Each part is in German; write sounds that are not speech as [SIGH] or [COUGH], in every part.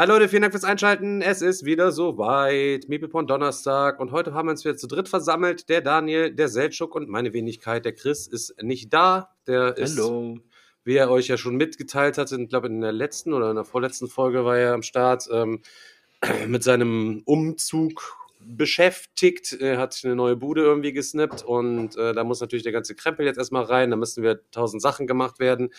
Hallo Leute, vielen Dank fürs Einschalten. Es ist wieder soweit. Meeplepon Donnerstag. Und heute haben wir uns wieder zu dritt versammelt. Der Daniel, der Seltschuk und meine Wenigkeit. Der Chris ist nicht da. Der ist, Hallo. wie er euch ja schon mitgeteilt hatte, ich glaube in der letzten oder in der vorletzten Folge war er am Start, ähm, [CLEARS THROAT] mit seinem Umzug beschäftigt. Er hat eine neue Bude irgendwie gesnappt und äh, da muss natürlich der ganze Krempel jetzt erstmal rein. Da müssen wir tausend Sachen gemacht werden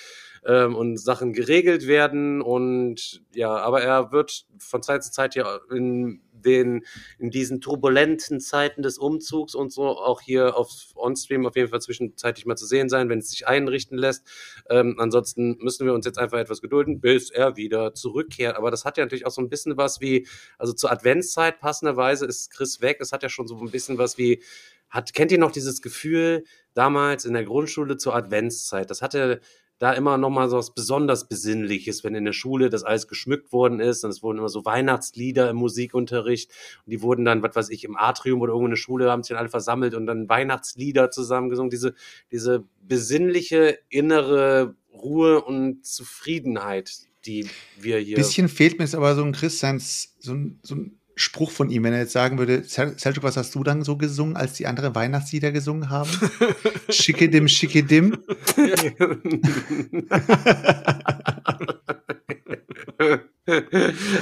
ähm, und Sachen geregelt werden und ja, aber er wird von Zeit zu Zeit ja in den in diesen turbulenten Zeiten des Umzugs und so auch hier auf Onstream auf jeden Fall zwischenzeitlich mal zu sehen sein, wenn es sich einrichten lässt. Ähm, ansonsten müssen wir uns jetzt einfach etwas gedulden, bis er wieder zurückkehrt. Aber das hat ja natürlich auch so ein bisschen was wie, also zur Adventszeit passenderweise ist Chris weg. Das hat ja schon so ein bisschen was wie, hat, kennt ihr noch dieses Gefühl damals in der Grundschule zur Adventszeit? Das hatte da immer noch mal so was besonders Besinnliches, wenn in der Schule das alles geschmückt worden ist und es wurden immer so Weihnachtslieder im Musikunterricht und die wurden dann, was weiß ich, im Atrium oder irgendwo in der Schule haben sich dann alle versammelt und dann Weihnachtslieder zusammengesungen. Diese, diese besinnliche innere Ruhe und Zufriedenheit, die wir hier. Bisschen fehlt mir jetzt aber so ein Christians, so ein, so ein Spruch von ihm, wenn er jetzt sagen würde, Sel- Selçuk, was hast du dann so gesungen, als die anderen Weihnachtslieder gesungen haben? [LAUGHS] Schickedim, schickedim. [LAUGHS]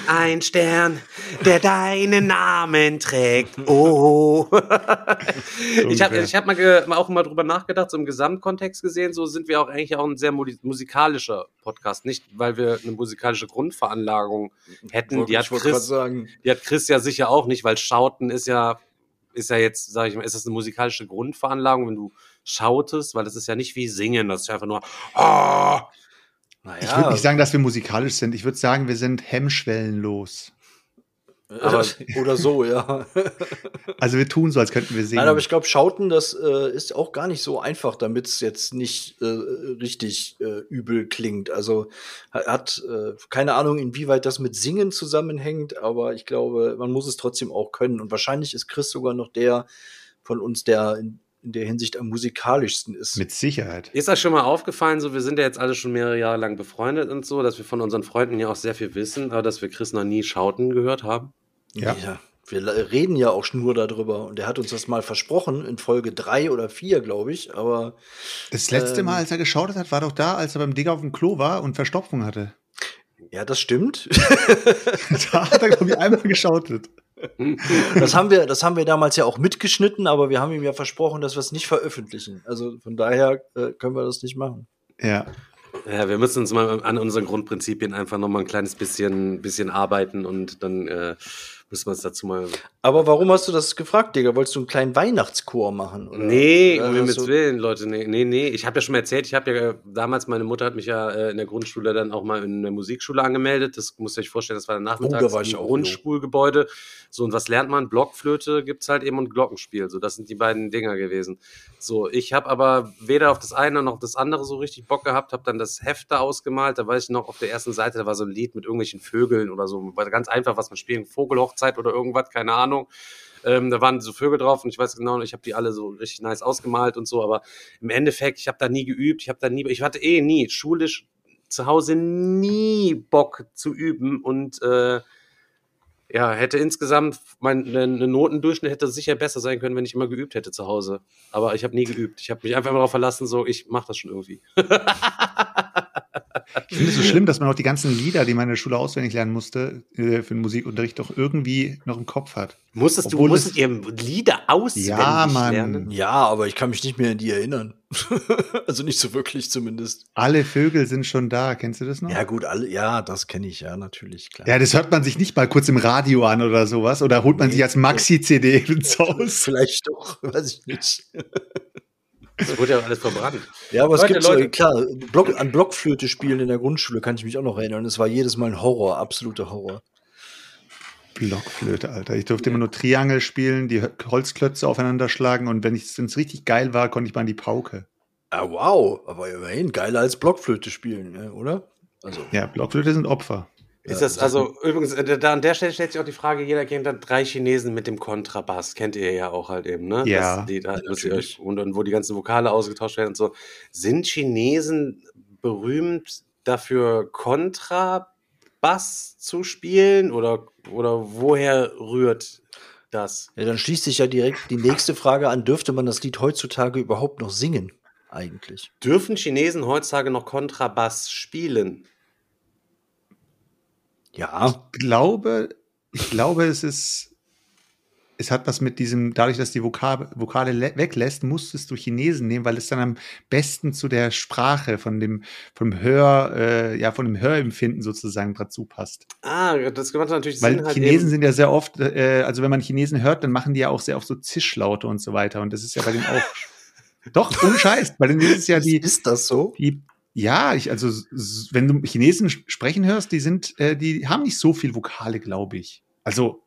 Ein Stern, der deinen Namen trägt. Oh. ich [LAUGHS] habe ich hab mal, auch mal drüber nachgedacht, so im Gesamtkontext gesehen, so sind wir auch eigentlich auch ein sehr musikalischer Podcast. Nicht, weil wir eine musikalische Grundveranlagung hätten. Die hat, Chris, sagen, die hat Chris ja sicher auch nicht, weil Schauten ist ja, ist ja jetzt, sage ich mal, ist das eine musikalische Grundveranlagung, wenn du schautest, weil das ist ja nicht wie Singen, das ist ja einfach nur, ah, Ich würde nicht sagen, dass wir musikalisch sind. Ich würde sagen, wir sind hemmschwellenlos. aber- [LAUGHS] oder so, ja. [LAUGHS] Also wir tun so, als könnten wir singen. Nein, aber ich glaube, Schauten, das äh, ist auch gar nicht so einfach, damit es jetzt nicht äh, richtig äh, übel klingt. Also ha- hat äh, keine Ahnung, inwieweit das mit Singen zusammenhängt, aber ich glaube, man muss es trotzdem auch können. Und wahrscheinlich ist Chris sogar noch der von uns, der in, in der Hinsicht am musikalischsten ist. Mit Sicherheit. Ist euch schon mal aufgefallen, so wir sind ja jetzt alle schon mehrere Jahre lang befreundet und so, dass wir von unseren Freunden ja auch sehr viel wissen, aber dass wir Chris noch nie Schauten gehört haben? Ja. Wir la- reden ja auch nur darüber und er hat uns das mal versprochen in Folge drei oder vier, glaube ich, aber Das letzte Ähm. Mal, als er geschaut hat, war doch da, als er beim Digger auf dem Klo war und Verstopfung hatte. ja, das stimmt. [LAUGHS] da hat er, glaube ich, einmal [LAUGHS] geschautet. Das haben wir, das haben wir damals ja auch mitgeschnitten, aber wir haben ihm ja versprochen, dass wir es nicht veröffentlichen. Also von daher äh, können wir das nicht machen. Ja. Ja, wir müssen uns mal an unseren Grundprinzipien einfach noch mal ein kleines bisschen, bisschen arbeiten und dann äh, müssen wir uns dazu mal. Aber warum hast du das gefragt, Digga? Wolltest du einen kleinen Weihnachtschor machen? Oder? Nee, um Himmels Willen, Leute, nee, nee, nee. Ich habe ja schon mal erzählt, ich habe ja damals, meine Mutter hat mich ja äh, in der Grundschule dann auch mal in der Musikschule angemeldet. Das muss ihr euch vorstellen, das war dann nachmittags Oh, war ich im Grundschulgebäude. So, und was lernt man? Blockflöte gibt's halt eben und Glockenspiel. So, das sind die beiden Dinger gewesen. So, ich habe aber weder auf das eine noch auf das andere so richtig Bock gehabt, habe dann das Heft da ausgemalt. Da weiß ich noch, auf der ersten Seite, da war so ein Lied mit irgendwelchen Vögeln oder so. War ganz einfach, was man spielen, Vogelhochzeit oder irgendwas, keine Ahnung. Ähm, da waren so Vögel drauf und ich weiß genau, ich habe die alle so richtig nice ausgemalt und so, aber im Endeffekt, ich habe da nie geübt, ich habe da nie, ich hatte eh nie schulisch zu Hause nie Bock zu üben und äh, ja, hätte insgesamt mein ne, ne Notendurchschnitt hätte sicher besser sein können, wenn ich immer geübt hätte zu Hause. Aber ich habe nie geübt. Ich habe mich einfach darauf verlassen, so ich mache das schon irgendwie. [LAUGHS] Ich finde es so schlimm, dass man auch die ganzen Lieder, die man in der Schule auswendig lernen musste, äh, für den Musikunterricht doch irgendwie noch im Kopf hat. Musstest Obwohl du musstet es- ihr Lieder auswendig Ja, Mann. lernen? Ja, aber ich kann mich nicht mehr an die erinnern. [LAUGHS] also nicht so wirklich zumindest. Alle Vögel sind schon da. Kennst du das noch? Ja, gut, alle, ja, das kenne ich ja natürlich, klar. Ja, das hört man sich nicht mal kurz im Radio an oder sowas. Oder holt man Nee. sich als Maxi-CD [LAUGHS] ins Haus. Vielleicht doch, [LAUGHS] weiß ich nicht. Das wurde ja alles verbrannt. Ja, aber es Leute, gibt so, Leute. klar, Block, an Blockflöte spielen in der Grundschule kann ich mich auch noch erinnern. Es war jedes Mal ein Horror, absoluter Horror. Blockflöte, Alter. Ich durfte immer nur Triangel spielen, die Holzklötze aufeinander schlagen und wenn es richtig geil war, konnte ich mal an die Pauke. Ah, wow, aber immerhin geiler als Blockflöte spielen, ja, oder? Also, Ja, Blockflöte sind Opfer. Ist das also übrigens, äh, da an der Stelle stellt sich auch die Frage, jeder kennt dann drei Chinesen mit dem Kontrabass, kennt ihr ja auch halt eben, ne? Ja. Das, die, da, dass euch, und, und wo die ganzen Vokale ausgetauscht werden und so. Sind Chinesen berühmt dafür, Kontrabass zu spielen oder, oder woher rührt das? ja, dann schließt sich ja direkt die nächste Frage an, dürfte man das Lied heutzutage überhaupt noch singen? Eigentlich. Dürfen Chinesen heutzutage noch Kontrabass spielen? Ja, Ich glaube, ich glaube, es ist, es hat was mit diesem, dadurch, dass die Vokale, Vokale le- weglässt, musstest du Chinesen nehmen, weil es dann am besten zu der Sprache von dem, vom Hör, äh, ja, von dem Hörempfinden sozusagen dazu passt. Ah, das macht natürlich Weil Sinn. Halt Chinesen eben. sind ja sehr oft, äh, also wenn man Chinesen hört, dann machen die ja auch sehr oft so Zischlaute und so weiter. Und das ist ja bei denen auch. [LAUGHS] Doch, ohne Scheiß. Bei denen ist es ja die, ist das so? die ja, ich, also wenn du Chinesen sprechen hörst, die sind, äh, die haben nicht so viel Vokale, glaube ich. Also,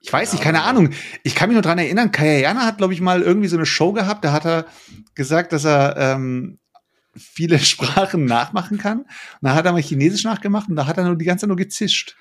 ich weiß nicht, keine Ahnung. Ich kann mich nur dran erinnern, Kayayana hat, glaube ich, mal irgendwie so eine Show gehabt, da hat er gesagt, dass er ähm, viele [LAUGHS] Sprachen nachmachen kann. Und da hat er mal Chinesisch nachgemacht und da hat er nur die ganze Zeit nur gezischt.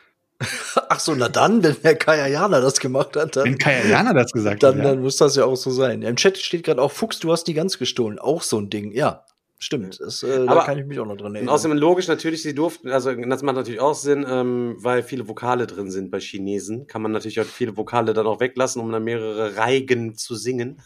Ach so, na dann, wenn der Kayayana das gemacht hat, dann, Wenn Kayayana das gesagt dann, hat. Ja. dann muss das ja auch so sein. Ja, Im Chat steht gerade auch, Fuchs, du hast die Gans gestohlen. Auch so ein Ding, ja. Stimmt, das, äh, da Aber- kann ich mich auch noch dran erinnern. außerdem logisch natürlich, sie durften, also das macht natürlich auch Sinn, ähm, weil viele Vokale drin sind bei Chinesen. Kann man natürlich auch viele Vokale dann auch weglassen, um dann mehrere Reigen zu singen.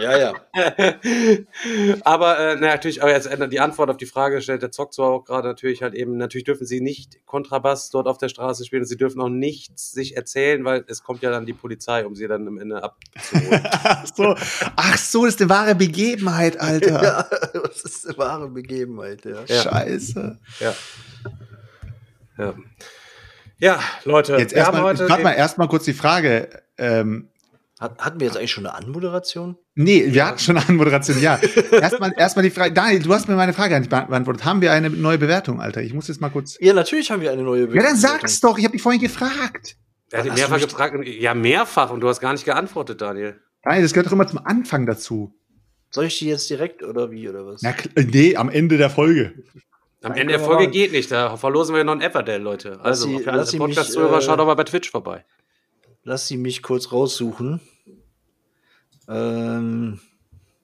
ja, ja. [LAUGHS] aber äh, na, natürlich, aber jetzt ändert die Antwort auf die Frage stellt der Zock zwar auch gerade natürlich halt eben, natürlich dürfen sie nicht Kontrabass dort auf der Straße spielen, sie dürfen auch nichts sich erzählen, weil es kommt ja dann die Polizei, um sie dann am Ende abzuholen. [LAUGHS] Ach so, ach so, das ist eine wahre Begebenheit, Alter. [LAUGHS] ja, das ist eine wahre Begebenheit, ja. Ja. Scheiße. ja. ja. Ja, Leute, Jetzt wir haben erstmal, heute warte mal, erstmal kurz die Frage. Ähm, Hat, hatten wir jetzt eigentlich schon eine Anmoderation? Nee, wir hatten schon eine Anmoderation, ja. [LAUGHS] Erstmal erstmal die Frage. Daniel, du hast mir meine Frage nicht be- beantwortet. Haben wir eine neue Bewertung, Alter? Ich muss jetzt mal kurz. Ja, natürlich haben wir eine neue Ja, dann sag's doch. Ich habe dich vorhin gefragt. Er du mehrfach gefragt. Ja, mehrfach und du hast gar nicht geantwortet, Daniel. Daniel, das gehört doch immer zum Anfang dazu. Soll ich die jetzt direkt oder wie oder was? Na, äh, nee, am Ende der Folge. Am Ende der Folge geht nicht, da verlosen wir noch ein Everdell, Leute. Also sie- für alle lass sie mich, Podcast-Zuhörer, äh, schaut doch mal bei Twitch vorbei. Lass sie mich kurz raussuchen. Ähm,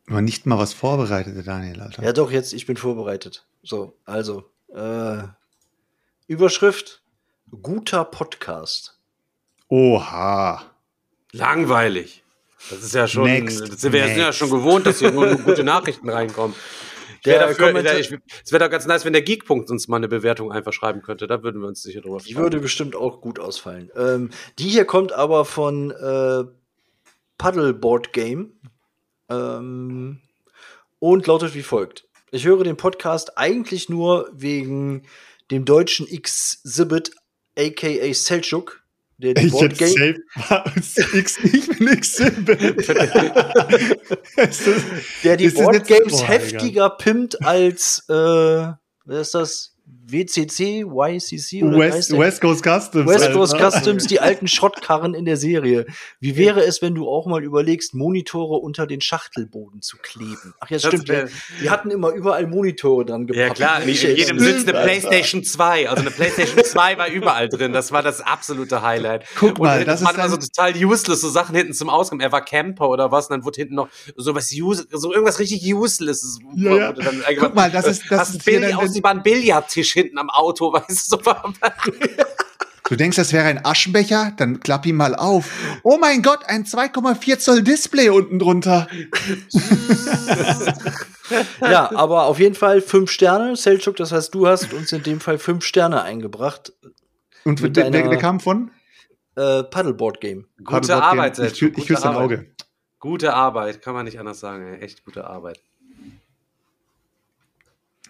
Aber nicht mal was vorbereitet, Daniel, Alter. ja, doch, jetzt, ich bin vorbereitet. So, also, äh, Überschrift: Guter Podcast. Oha. Langweilig. Das ist ja schon, Next, das sind wir sind ja next. schon gewohnt, dass hier nur [LAUGHS] gute Nachrichten reinkommen. Der dafür, Kommentar- ich, es wäre doch ganz nice, wenn der Geekpunkt uns mal eine Bewertung einfach schreiben könnte. Da würden wir uns sicher drüber Die würde bestimmt auch gut ausfallen. Ähm, die hier kommt aber von äh, Paddleboard Game ähm, und lautet wie folgt. Ich höre den Podcast eigentlich nur wegen dem deutschen X-Sibit, aka Selchuk, der die Ich Board hätte Game, safe X, ich bin X. [LAUGHS] der die Ist das Board jetzt- Games Boah, heftiger pimmt als äh, wer ist das? WCC, YCC oder West? West Coast Customs. West Coast Alter. Customs, die alten Schrottkarren in der Serie. Wie wäre es, wenn du auch mal überlegst, Monitore unter den Schachtelboden zu kleben? Ach ja, Das stimmt. wär- Die, hatten immer überall Monitore dran gepappt. Ja klar, in jedem sitzt eine. Playstation 2. Also eine Playstation 2 war überall drin. Das war das absolute Highlight. Guck mal, und das waren immer so total useless, so Sachen hinten zum Auskommen. Er war Camper oder was, und dann wurde hinten noch so was use, so irgendwas richtig useless. Ja, ja. Guck mal, das ist- das hast ist dann- aus ein Billardtisch hinten am Auto, [LAUGHS] weißt du, so Du denkst, das wäre ein Aschenbecher? Dann klapp ihn mal auf. Oh mein Gott, ein 2,4 Zoll Display unten drunter. [LAUGHS] Ja, aber auf jeden Fall fünf Sterne. Selchuk, das heißt, du hast uns in dem Fall fünf Sterne eingebracht. Und Mit der, der, deiner- der kam von? Äh, Paddleboard Game. Gute Arbeit, Ich, Selchuk, ich gute küsse dein Arbeit. Auge. Gute Arbeit, kann man nicht anders sagen. Echt gute Arbeit.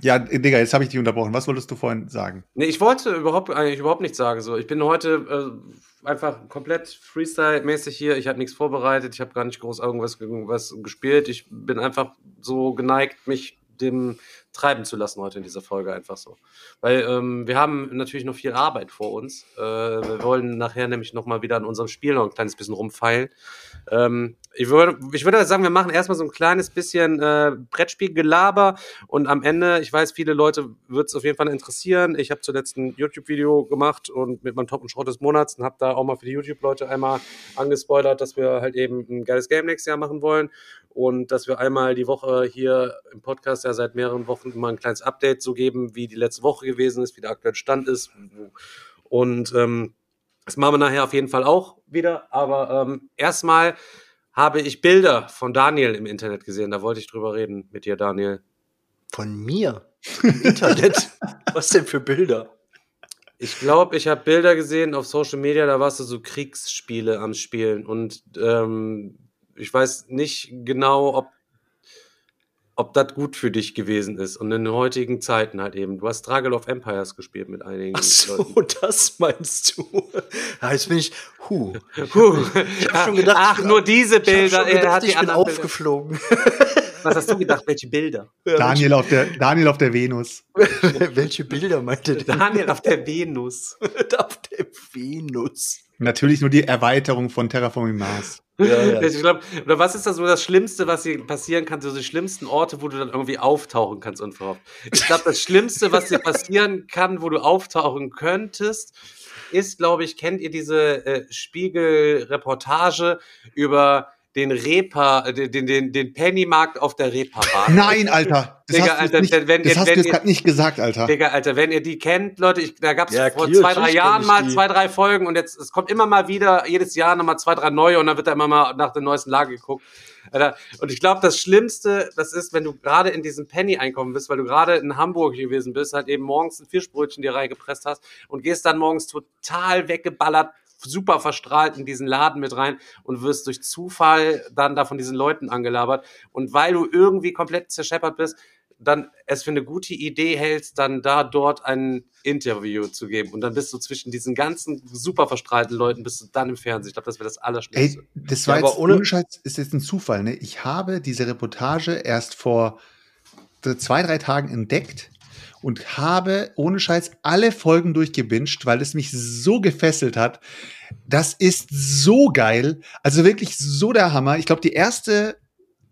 Ja, Digga, jetzt habe ich dich unterbrochen. Was wolltest du vorhin sagen? Nee, ich wollte überhaupt eigentlich überhaupt nichts sagen. So, ich bin heute äh, einfach komplett Freestyle-mäßig hier. Ich habe nichts vorbereitet. Ich habe gar nicht groß irgendwas, irgendwas gespielt. Ich bin einfach so geneigt, mich dem treiben zu lassen heute in dieser Folge einfach so. Weil ähm, wir haben natürlich noch viel Arbeit vor uns. Äh, wir wollen nachher nämlich noch mal wieder an unserem Spiel noch ein kleines bisschen rumfeilen. Ähm, ich würde, ich würde sagen, wir machen erstmal so ein kleines bisschen äh, Brettspielgelaber und am Ende, ich weiß, viele Leute wird es auf jeden Fall interessieren. Ich habe zuletzt ein YouTube-Video gemacht und mit meinem Top und Schrott des Monats und habe da auch mal für die YouTube-Leute einmal angespoilert, dass wir halt eben ein geiles Game nächstes Jahr machen wollen und dass wir einmal die Woche hier im Podcast ja seit mehreren Wochen immer ein kleines Update so geben, wie die letzte Woche gewesen ist, wie der aktuelle Stand ist. Und ähm, das machen wir nachher auf jeden Fall auch wieder. Aber ähm, erstmal habe ich Bilder von Daniel im Internet gesehen. Da wollte ich drüber reden mit dir, Daniel. Von mir? Im Internet? [LAUGHS] Was denn für Bilder? Ich glaube, ich habe Bilder gesehen auf Social Media, da warst du so Kriegsspiele am Spielen. Und ähm, ich weiß nicht genau, ob, ob das gut für dich gewesen ist. Und in den heutigen Zeiten halt eben. Du hast Struggle of Empires gespielt mit einigen Ach so, Leuten. das meinst du? [LAUGHS] Ja, jetzt bin ich, huh. Ich hab schon gedacht, Ach, ich- nur diese Ich hab Bilder. schon er gedacht, hat die ich bin anderen Bilder. aufgeflogen. Was hast du gedacht? Welche Bilder? Daniel auf der, Daniel auf der Venus. [LAUGHS] Welche Bilder meinte der? Daniel auf der Venus. [LAUGHS] auf der Venus. Natürlich nur die Erweiterung von Terraforming Mars. Ja, ja. [LAUGHS] Ich glaube, oder was ist das so das Schlimmste, was dir passieren kann? So die schlimmsten Orte, wo du dann irgendwie auftauchen kannst unverhofft. Ich glaube, das Schlimmste, was dir passieren kann, wo du auftauchen könntest, ist, glaube ich, kennt ihr diese äh, Spiegel-Reportage über den Repa, äh, den, den, den Pennymarkt auf der Reeperbahn? [LAUGHS] Nein, Alter. Das Digga, hast du Alter, jetzt nicht, wenn- das wenn- hast wenn du jetzt ihr- gerade nicht gesagt, Alter. Digga, Alter, wenn ihr die kennt, Leute, ich, da gab es Ja, vor klar, zwei, drei Jahren mal die. zwei, drei Folgen und jetzt, es kommt immer mal wieder, jedes Jahr nochmal zwei, drei neue und dann wird da immer mal nach der neuesten Lage geguckt. Alter, und ich glaube, das Schlimmste, das ist, wenn du gerade in diesem Penny einkommen bist, weil du gerade in Hamburg gewesen bist, halt eben morgens ein Fischbrötchen dir reingepresst hast und gehst dann morgens total weggeballert, super verstrahlt in diesen Laden mit rein und wirst durch Zufall dann da von diesen Leuten angelabert. Und weil du irgendwie komplett zerscheppert bist, dann es für eine gute Idee hältst, dann da dort ein Interview zu geben. Und dann bist du zwischen diesen ganzen super verstrahlten Leuten, bist du dann im Fernsehen. Ich glaube, das wäre das Allerschlimmste. Ey, das war Ja, jetzt, ohne- ohne Scheiß, ist jetzt ein Zufall, ne? Ich habe diese Reportage erst vor zwei, drei Tagen entdeckt und habe ohne Scheiß alle Folgen durchgebinged, weil es mich so gefesselt hat. Das ist so geil. Also wirklich so der Hammer. Ich glaube, die erste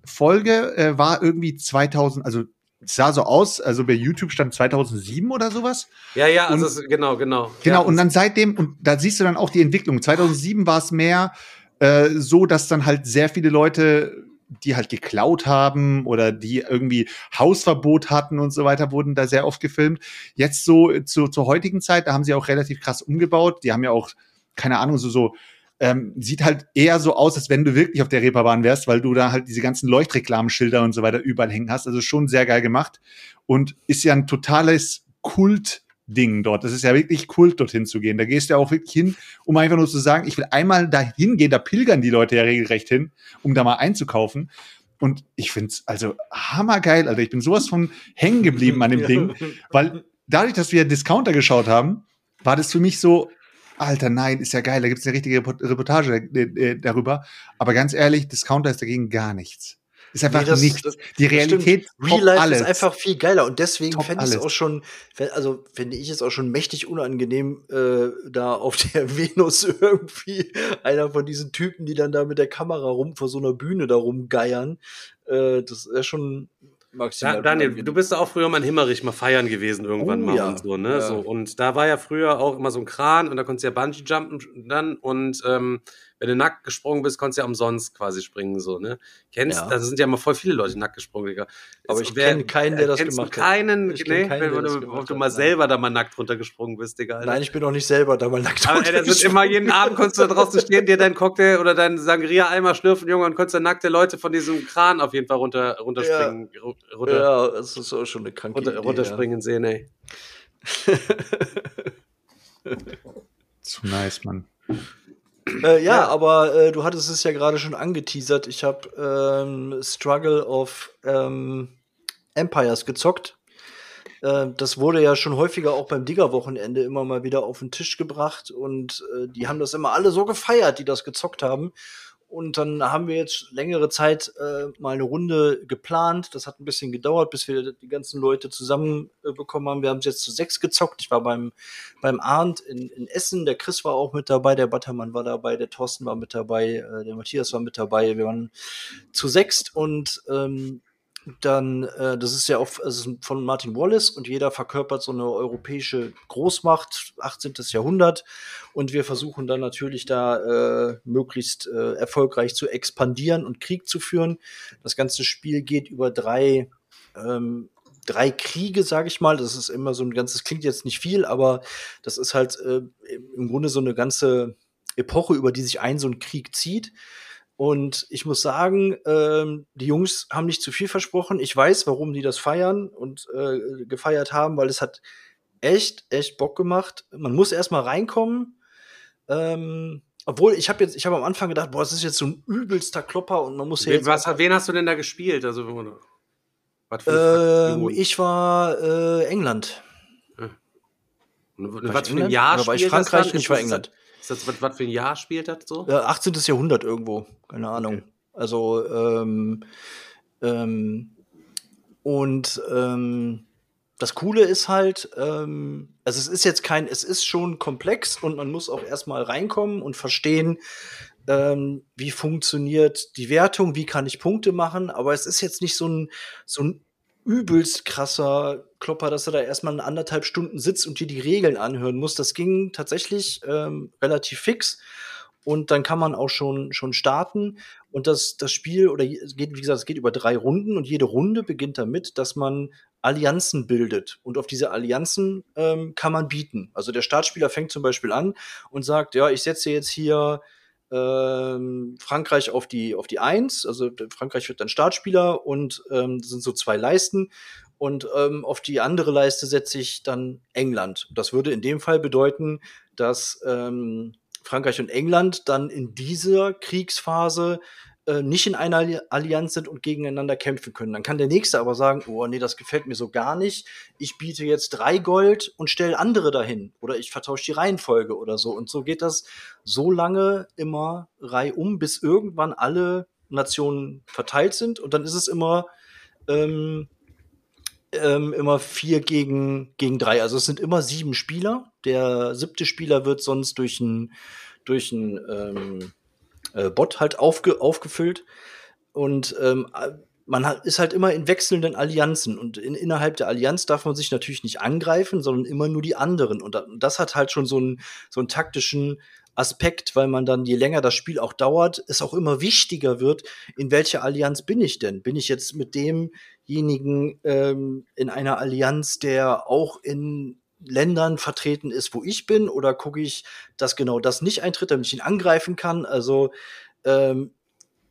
Folge äh, war irgendwie 2000, also sah so aus, also bei YouTube stand 2007 oder sowas. Ja, ja, also Und- genau, genau. Genau, ja, und dann seitdem, und da siehst du dann auch die Entwicklung. 2007 war es mehr äh, so, dass dann halt sehr viele Leute, die halt geklaut haben oder die irgendwie Hausverbot hatten und so weiter, wurden da sehr oft gefilmt. Jetzt so äh, zu, zur heutigen Zeit, da haben sie auch relativ krass umgebaut. Die haben ja auch, keine Ahnung, so, so ähm, sieht halt eher so aus, als wenn du wirklich auf der Reeperbahn wärst, weil du da halt diese ganzen Leuchtreklamenschilder und so weiter überall hängen hast. Also schon sehr geil gemacht und ist ja ein totales Kult-Ding dort. Das ist ja wirklich Kult, dorthin zu gehen. Da gehst du ja auch wirklich hin, um einfach nur zu sagen, ich will einmal da hingehen, da pilgern die Leute ja regelrecht hin, um da mal einzukaufen. Und ich find's also hammergeil, Alter. Ich bin sowas von hängen geblieben an dem [LAUGHS] Ding, weil dadurch, dass wir Discounter geschaut haben, war das für mich so, Alter, nein, ist ja geil, da gibt's eine richtige Report- Reportage äh, äh, darüber. Aber ganz ehrlich, Discounter ist dagegen gar nichts. Ist einfach Nee, das- nichts. das- die Realität. Real Life alles. ist einfach viel geiler und deswegen fände ich es auch schon, also finde ich es auch schon mächtig unangenehm, äh, da auf [LAUGHS] der Venus irgendwie einer von diesen Typen, die dann da mit der Kamera rum vor so einer Bühne da rumgeiern. Äh, das ist schon maximal. Da, Daniel, unangenehm. du bist auch früher mal in Himmerich mal feiern gewesen irgendwann Oh, mal ja. und so, ne? Ja. So, und da war ja früher auch immer so ein Kran und da konntest du ja Bungee jumpen dann und ähm, wenn du nackt gesprungen bist, konntest du ja umsonst quasi springen, so, ne? Kennst, Ja. da sind ja mal voll viele Leute nackt gesprungen, Digga. Aber ich wer- kenn keinen, der das kennst gemacht du hat. keinen, Ich kenn ne? keinen, wenn du, ob du hat, mal nein. selber da mal nackt runtergesprungen bist, Digga. Alter. Nein, ich bin auch nicht selber da mal nackt Aber ey, das wird immer jeden Abend konntest du da draußen stehen, dir deinen Cocktail oder deinen Sangria-Eimer schlürfen, Junge, und konntest dann nackte Leute von diesem Kran auf jeden Fall runter, runterspringen, ru- runter, Ja, das ist auch schon eine kranke runter, Idee, runterspringen sehen, ey. [LAUGHS] Zu nice, Mann. Äh, ja, aber äh, du hattest es ja gerade schon angeteasert. Ich habe ähm, Struggle of ähm, Empires gezockt. Äh, das wurde ja schon häufiger auch beim Digger-Wochenende immer mal wieder auf den Tisch gebracht und äh, die haben das immer alle so gefeiert, die das gezockt haben. Und dann haben wir jetzt längere Zeit äh, mal eine Runde geplant. Das hat ein bisschen gedauert, bis wir die ganzen Leute zusammenbekommen äh, haben. Wir haben es jetzt zu sechs gezockt. Ich war beim, beim Arndt in, in Essen. Der Chris war auch mit dabei, der Battermann war dabei, der Thorsten war mit dabei, äh, der Matthias war mit dabei. Wir waren zu sechst und ähm, dann, äh, das ist ja auch also von Martin Wallace und jeder verkörpert so eine europäische Großmacht, 18. Jahrhundert. Und wir versuchen dann natürlich da äh, möglichst äh, erfolgreich zu expandieren und Krieg zu führen. Das ganze Spiel geht über drei, ähm, drei Kriege, sage ich mal. Das ist immer so ein ganzes, klingt jetzt nicht viel, aber das ist halt äh, im Grunde so eine ganze Epoche, über die sich ein so ein Krieg zieht. Und ich muss sagen, ähm, die Jungs haben nicht zu viel versprochen. Ich weiß, warum die das feiern und äh, gefeiert haben, weil es hat echt, echt Bock gemacht. Man muss erstmal reinkommen. Ähm, obwohl, ich habe jetzt, ich habe am Anfang gedacht, boah, das ist jetzt so ein übelster Klopper und man muss hier. jetzt. Was, wen hast du denn da gespielt? Also, was für ähm, ich war äh, England. Ja. Was für ein Jahr war ich Frankreich und ich war England. Ist das, was, was für ein Jahr spielt das so? Ja, 18. Jahrhundert irgendwo, keine Ahnung. Okay. Also, ähm, ähm, und ähm, das Coole ist halt, ähm, also es ist jetzt kein, es ist schon komplex und man muss auch erstmal reinkommen und verstehen, ähm, wie funktioniert die Wertung, wie kann ich Punkte machen, aber es ist jetzt nicht so ein, so ein übelst krasser Klopper, dass er da erstmal anderthalb Stunden sitzt und dir die Regeln anhören muss. Das ging tatsächlich ähm, relativ fix. Und dann kann man auch schon, schon starten. Und das, das Spiel, oder geht, wie gesagt, es geht über drei Runden und jede Runde beginnt damit, dass man Allianzen bildet. Und auf diese Allianzen ähm, kann man bieten. Also der Startspieler fängt zum Beispiel an und sagt, ja, ich setze jetzt hier ähm, Frankreich auf die, auf die Eins, also Frankreich wird dann Startspieler und ähm, das sind so zwei Leisten. Und ähm, auf die andere Leiste setze ich dann England. Das würde in dem Fall bedeuten, dass ähm, Frankreich und England dann in dieser Kriegsphase äh, nicht in einer Allianz sind und gegeneinander kämpfen können. Dann kann der Nächste aber sagen, oh nee, das gefällt mir so gar nicht. Ich biete jetzt drei Gold und stelle andere dahin. Oder ich vertausche die Reihenfolge oder so. Und so geht das so lange immer reihum, bis irgendwann alle Nationen verteilt sind. Und dann ist es immer, ähm, ähm, immer vier gegen, gegen drei. Also es sind immer sieben Spieler. Der siebte Spieler wird sonst durch ein, durch ein ähm, äh, Bot halt aufge aufgefüllt. Und ähm, man hat, ist halt immer in wechselnden Allianzen und in, innerhalb der Allianz darf man sich natürlich nicht angreifen, sondern immer nur die anderen. Und das hat halt schon so einen, so einen taktischen Aspekt, weil man dann, je länger das Spiel auch dauert, es auch immer wichtiger wird, in welcher Allianz bin ich denn? Bin ich jetzt mit demjenigen ähm, in einer Allianz, der auch in Ländern vertreten ist, wo ich bin, oder gucke ich, dass genau das nicht eintritt, damit ich ihn angreifen kann? Also ähm,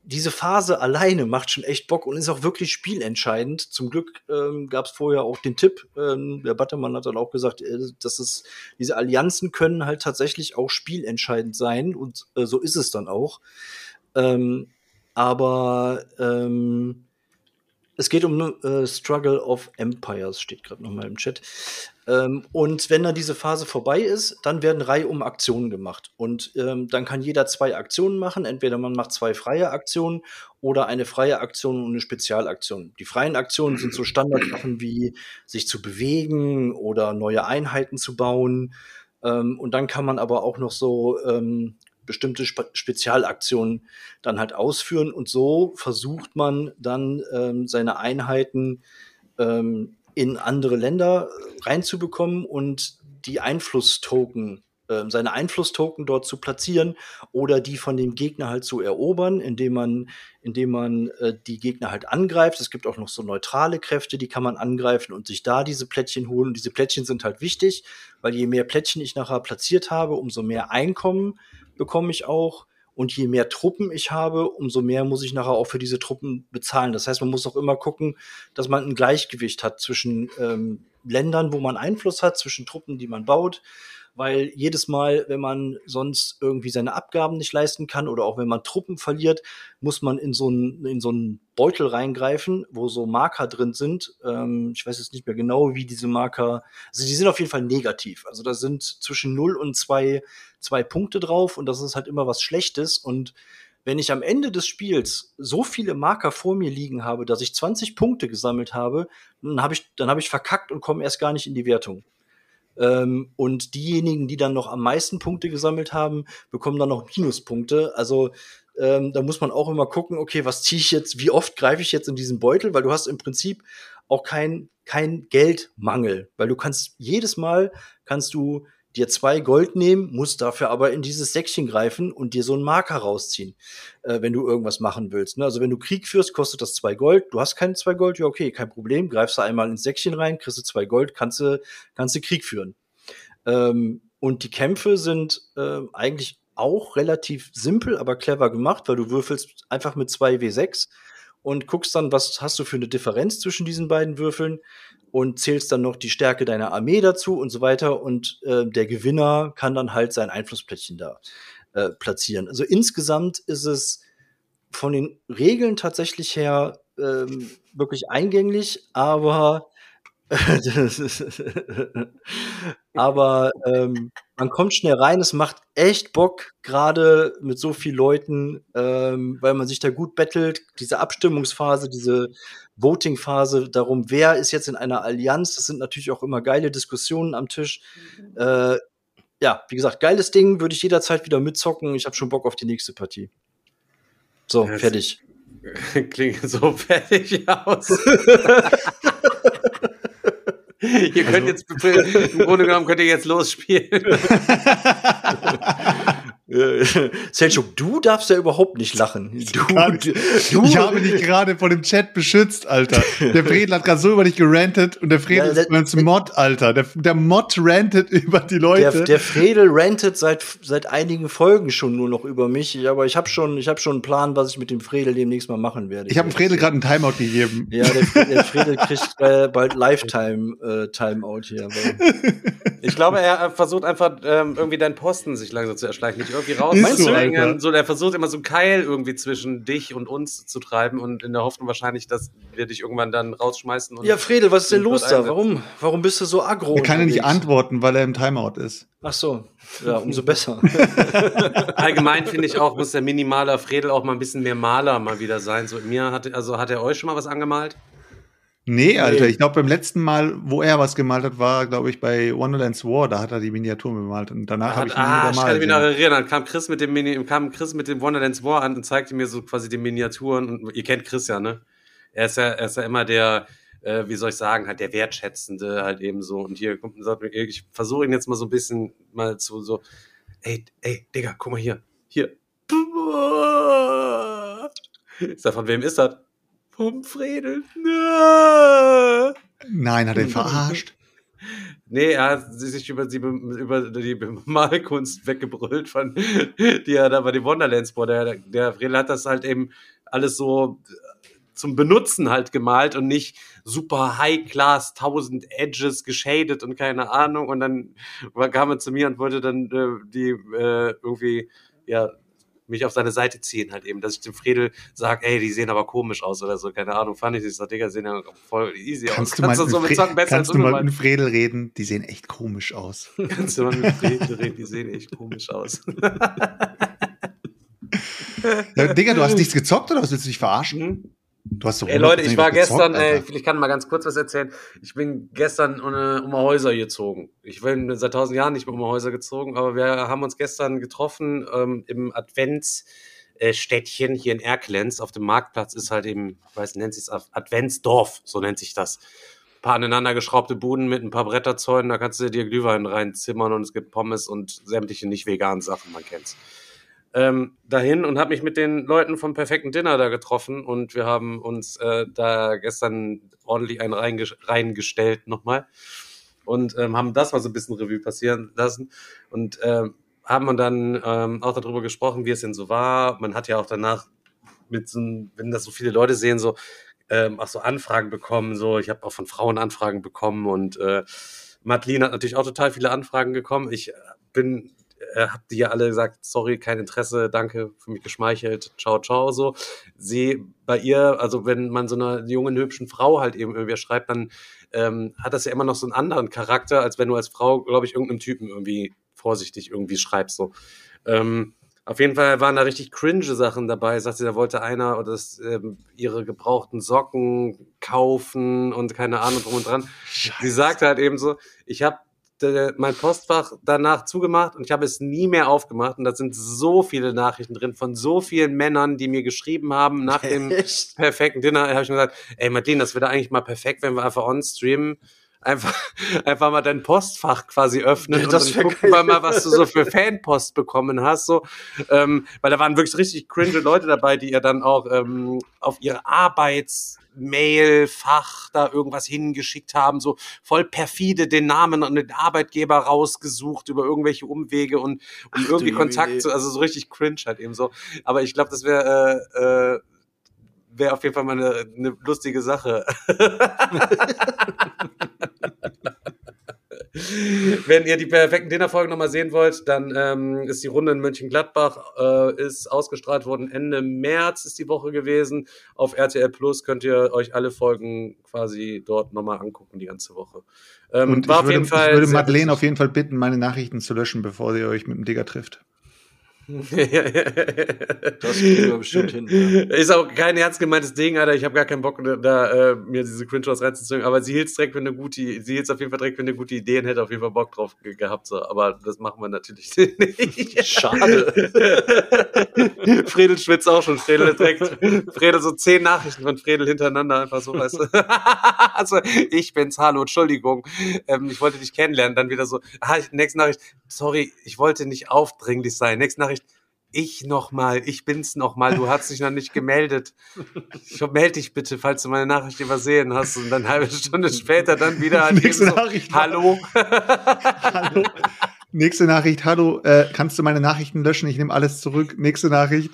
diese Phase alleine macht schon echt Bock und ist auch wirklich spielentscheidend. Zum Glück ähm, gab es vorher auch den Tipp, ähm, der Battermann hat dann auch gesagt, äh, dass es diese Allianzen können halt tatsächlich auch spielentscheidend sein und äh, so ist es dann auch. Ähm, aber ähm, es geht um äh, Struggle of Empires, steht gerade nochmal im Chat. Ähm, und wenn dann diese Phase vorbei ist, dann werden Reihe um Aktionen gemacht. Und ähm, dann kann jeder zwei Aktionen machen. Entweder man macht zwei freie Aktionen oder eine freie Aktion und eine Spezialaktion. Die freien Aktionen sind so Standardsachen wie sich zu bewegen oder neue Einheiten zu bauen. Ähm, und dann kann man aber auch noch so ähm, bestimmte Spe Spezialaktionen dann halt ausführen. Und so versucht man dann ähm, seine Einheiten ähm, in andere Länder reinzubekommen und die Einflusstoken, äh, seine Einflusstoken dort zu platzieren oder die von dem Gegner halt zu erobern, indem man, indem man äh, die Gegner halt angreift. Es gibt auch noch so neutrale Kräfte, die kann man angreifen und sich da diese Plättchen holen. Und diese Plättchen sind halt wichtig, weil je mehr Plättchen ich nachher platziert habe, umso mehr Einkommen bekomme ich auch. Und je mehr Truppen ich habe, umso mehr muss ich nachher auch für diese Truppen bezahlen. Das heißt, man muss auch immer gucken, dass man ein Gleichgewicht hat zwischen ähm, Ländern, wo man Einfluss hat, zwischen Truppen, die man baut. Weil jedes Mal, wenn man sonst irgendwie seine Abgaben nicht leisten kann oder auch wenn man Truppen verliert, muss man in so einen in so einen Beutel reingreifen, wo so Marker drin sind. Ähm, ich weiß jetzt nicht mehr genau, wie diese Marker, also die sind auf jeden Fall negativ. Also da sind zwischen 0 und 2 zwei Punkte drauf und das ist halt immer was Schlechtes und wenn ich am Ende des Spiels so viele Marker vor mir liegen habe, dass ich 20 Punkte gesammelt habe, dann habe ich, dann habe ich verkackt und komme erst gar nicht in die Wertung. Ähm, und diejenigen, die dann noch am meisten Punkte gesammelt haben, bekommen dann noch Minuspunkte. Also ähm, da muss man auch immer gucken, okay, was ziehe ich jetzt, wie oft greife ich jetzt in diesen Beutel, weil du hast im Prinzip auch kein, kein Geldmangel, weil du kannst jedes Mal kannst du dir zwei Gold nehmen, musst dafür aber in dieses Säckchen greifen und dir so einen Marker rausziehen, äh, wenn du irgendwas machen willst. Ne? Also wenn du Krieg führst, kostet das zwei Gold. Du hast keine zwei Gold, ja okay, kein Problem. Greifst du einmal ins Säckchen rein, kriegst du zwei Gold, kannst du, kannst du Krieg führen. Ähm, und die Kämpfe sind äh, eigentlich auch relativ simpel, aber clever gemacht, weil du würfelst einfach mit zwei W6 und guckst dann, was hast du für eine Differenz zwischen diesen beiden Würfeln und zählst dann noch die Stärke deiner Armee dazu und so weiter. Und äh, der Gewinner kann dann halt sein Einflussplättchen da äh, platzieren. Also insgesamt ist es von den Regeln tatsächlich her ähm, wirklich eingänglich, aber [LAUGHS] aber ähm, man kommt schnell rein. Es macht echt Bock, gerade mit so vielen Leuten, ähm, weil man sich da gut bettelt. Diese Abstimmungsphase, diese Voting-Phase darum, wer ist jetzt in einer Allianz. Das sind natürlich auch immer geile Diskussionen am Tisch. Mhm. Äh, ja, wie gesagt, geiles Ding, würde ich jederzeit wieder mitzocken. Ich habe schon Bock auf die nächste Partie. So, das fertig. [LAUGHS] Klingt so fertig aus. [LAUGHS] ihr könnt also. jetzt im Grunde genommen könnt ihr jetzt losspielen. [LAUGHS] [LAUGHS] Selchuk, du darfst ja überhaupt nicht lachen. Du, du. Ich habe dich gerade vor dem Chat beschützt, Alter. Der [LAUGHS] Fredel hat gerade so über dich gerantet und der Fredel ja, der, ist ein Mod, Alter. Der, der Mod rantet über die Leute. Der, der Fredel rantet seit, seit einigen Folgen schon nur noch über mich. Aber ich habe schon, ich hab schon einen Plan, was ich mit dem Fredel demnächst mal machen werde. Ich habe dem Fredel gerade einen Timeout gegeben. Ja, der, der [LAUGHS] Fredel kriegt äh, bald Lifetime äh, Timeout hier. ich glaube, er versucht einfach ähm, irgendwie deinen Posten sich langsam zu erschleichen. Nicht irgendwie raus. Meinst so? So, er versucht immer so einen Keil irgendwie zwischen dich und uns zu treiben und in der Hoffnung wahrscheinlich, dass wir dich irgendwann dann rausschmeißen. ja, Fredel, was ist denn los da? Warum, warum bist du so aggro? Er kann ja nicht antworten, weil er im Timeout ist. Ach so, ja, umso besser. [LAUGHS] [LAUGHS] Allgemein finde ich auch, muss der minimaler Fredel auch mal ein bisschen mehr Maler mal wieder sein. So, mir hat, also hat er euch schon mal was angemalt? Nee, Alter, ich glaube, beim letzten Mal, wo er was gemalt hat, war, glaube ich, bei Wonderlands War, da hat er die Miniatur bemalt und danach habe ich ihn ah, ich kann mich noch erinnern, dann kam Chris mit dem Mini, kam Chris mit dem Wonderlands War an und zeigte mir so quasi die Miniaturen und ihr kennt Chris ja, ne? Er ist ja, er ist ja immer der, äh, wie soll ich sagen, halt der Wertschätzende halt eben so. Und hier kommt und sagt mir, ich versuche ihn jetzt mal so ein bisschen mal zu so, ey, ey, Digga, guck mal hier, hier. Ist da von wem ist das? Vom Fredel. Nein, hat er ihn [LAUGHS] verarscht? Nee, er hat sich über, die, über die Malkunst weggebrüllt, von, die er da bei den Wonderlands boah, der, der Fredel hat das halt eben alles so zum Benutzen halt gemalt und nicht super High-Class, 1000 Edges geshadet und keine Ahnung. Und dann kam er zu mir und wollte dann äh, die äh, irgendwie, ja, mich auf seine Seite ziehen, halt eben, dass ich dem Fredel sage, ey, die sehen aber komisch aus oder so, keine Ahnung, fand ich, ich sag, Digga, sehen ja voll easy kannst aus. Du kannst du so mit Zocken besser [LAUGHS] Kannst du mal mit Fredel reden, die sehen echt komisch aus. kannst du mal mit Fredel reden, die sehen echt komisch aus. ja, Digga, du hast nichts gezockt oder was willst du dich verarschen? Du hast doch Ey Leute, ich war gestern, gezockt, ey, ich kann mal ganz kurz was erzählen. Ich bin gestern um, um Häuser gezogen. Ich bin seit tausend Jahren nicht mehr um Häuser gezogen, aber wir haben uns gestern getroffen ähm, im Adventsstädtchen hier in Erklenz. Auf dem Marktplatz ist halt eben, ich weiß, nennt sich Adventsdorf, so nennt sich das. Ein paar aneinander geschraubte Buden mit ein paar Bretterzäunen, da kannst du dir Glühwein reinzimmern und es gibt Pommes und sämtliche nicht veganen Sachen, man kennt's ähm, dahin und habe mich mit den Leuten vom perfekten Dinner da getroffen und wir haben uns äh, da gestern ordentlich einen reingestellt nochmal und ähm, haben das mal so ein bisschen Revue passieren lassen und ähm, haben dann ähm, auch darüber gesprochen, wie es denn so war. Man hat ja auch danach mit so, wenn das so viele Leute sehen, so ähm, auch so Anfragen bekommen. So, ich habe auch von Frauen Anfragen bekommen und äh, Madeline hat natürlich auch total viele Anfragen gekommen. Ich bin, äh, hab die ja alle gesagt, sorry, kein Interesse, danke, für mich geschmeichelt, ciao, ciao, so. Sie, bei ihr, also wenn man so einer jungen, hübschen Frau halt eben irgendwie schreibt, dann ähm, hat das ja immer noch so einen anderen Charakter, als wenn du als Frau, glaube ich, irgendeinem Typen irgendwie vorsichtig irgendwie schreibst, so. Ähm, auf jeden Fall waren da richtig cringe Sachen dabei. Sagt sie, da wollte einer das, ähm, ihre gebrauchten Socken kaufen und keine Ahnung drum und dran. Scheiße. Sie sagte halt eben so, ich habe mein Postfach danach zugemacht und ich habe es nie mehr aufgemacht. Und da sind so viele Nachrichten drin von so vielen Männern, die mir geschrieben haben nach dem [LAUGHS] Echt? perfekten Dinner. habe ich mir gesagt, ey Martin, das wäre eigentlich mal perfekt, wenn wir einfach on streamen einfach, [LAUGHS] einfach mal dein Postfach quasi öffnen Ja, und dann gucken wir mal, was du so für [LAUGHS] Fanpost bekommen hast. So, ähm, weil da waren wirklich richtig cringe Leute dabei, die ihr dann auch ähm, auf ihre Arbeitsmailfach da irgendwas hingeschickt haben, so voll perfide den Namen und den Arbeitgeber rausgesucht über irgendwelche Umwege und um Ach, irgendwie Kontakt zu, also so richtig cringe halt eben so. Aber ich glaube, das wäre äh, äh, wäre auf jeden Fall mal eine, eine lustige Sache. [LAUGHS] Wenn ihr die perfekten Dinnerfolgen nochmal sehen wollt, dann ähm, ist die Runde in Mönchengladbach äh, ist ausgestrahlt worden. Ende März ist die Woche gewesen. Auf RTL Plus könnt ihr euch alle Folgen quasi dort nochmal angucken, die ganze Woche. Ähm, Und ich war auf würde, jeden Fall. ich würde Madeleine auf jeden Fall bitten, meine Nachrichten zu löschen, bevor ihr euch mit dem Digger trifft. Das kriegen wir bestimmt hin. Ja. Ist auch kein ernst gemeintes Ding, Alter. Ich habe gar keinen Bock, da äh, mir diese Cringe-Shows reinzuziehen. Aber sie hielt direkt für eine gute, sie hielt auf jeden Fall direkt für eine gute Idee und hätte auf jeden Fall Bock drauf ge gehabt. So. Aber das machen wir natürlich [LAUGHS] nicht. Schade. [LAUGHS] Fredel schwitzt auch schon. Fredel direkt, Fredel so zehn Nachrichten von Fredel hintereinander einfach so, weißt du. [LAUGHS] also, ich bin's, hallo, Entschuldigung. Ähm, ich wollte dich kennenlernen. Dann wieder so, ah, nächste Nachricht, sorry, ich wollte nicht aufdringlich sein. Nächste Nachricht, ich nochmal, ich bin's nochmal, du hast dich noch nicht gemeldet. Ich melde dich bitte, falls du meine Nachricht übersehen hast. Und dann eine halbe Stunde später dann wieder an Nächste so, Nachricht Hallo. Hallo. Nächste Nachricht. Hallo, äh, kannst du meine Nachrichten löschen? Ich nehme alles zurück. Nächste Nachricht.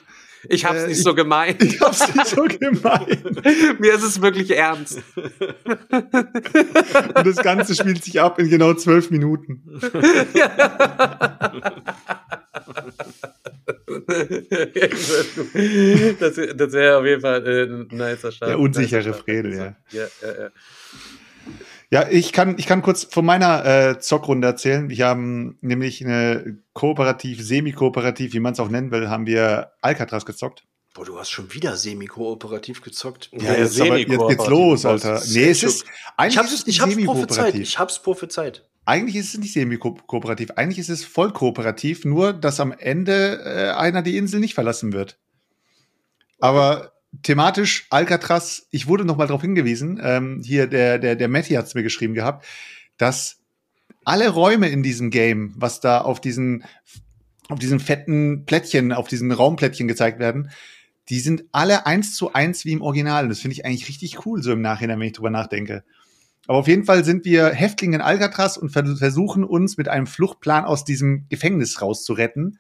Ich hab's Äh, nicht ich- so gemeint. [LAUGHS] Ich hab's nicht so gemeint. Mir ist es wirklich ernst. Und das Ganze spielt sich ab in genau zwölf Minuten. [LAUGHS] [LAUGHS] das das wäre auf jeden Fall äh, ein nicer Start. Der unsichere Nicer Start. Fredel, ja. Ja, ja, ja. Ja, ich kann, ich kann kurz von meiner äh, Zockrunde erzählen. Wir haben nämlich eine kooperativ, semi-kooperativ, wie man es auch nennen will, haben wir Alcatraz gezockt. Boah, du hast schon wieder semi-kooperativ gezockt. Ja, jetzt, aber, jetzt geht's los, Alter. Nee, es ist, eigentlich Ich hab's, ich hab's prophezeit. Ich hab's prophezeit. Eigentlich ist es nicht semi-kooperativ. Eigentlich ist es voll kooperativ, nur dass am Ende äh, einer die Insel nicht verlassen wird. Aber thematisch Alcatraz, ich wurde noch mal darauf hingewiesen, ähm, hier der, der, der Matti hat's mir geschrieben gehabt, dass alle Räume in diesem Game, was da auf diesen, auf diesen fetten Plättchen, auf diesen Raumplättchen gezeigt werden, die sind alle eins zu eins wie im Original. Und das finde ich eigentlich richtig cool, so im Nachhinein, wenn ich drüber nachdenke. Aber auf jeden Fall sind wir Häftlinge in Alcatraz und vers- versuchen uns mit einem Fluchtplan aus diesem Gefängnis rauszuretten.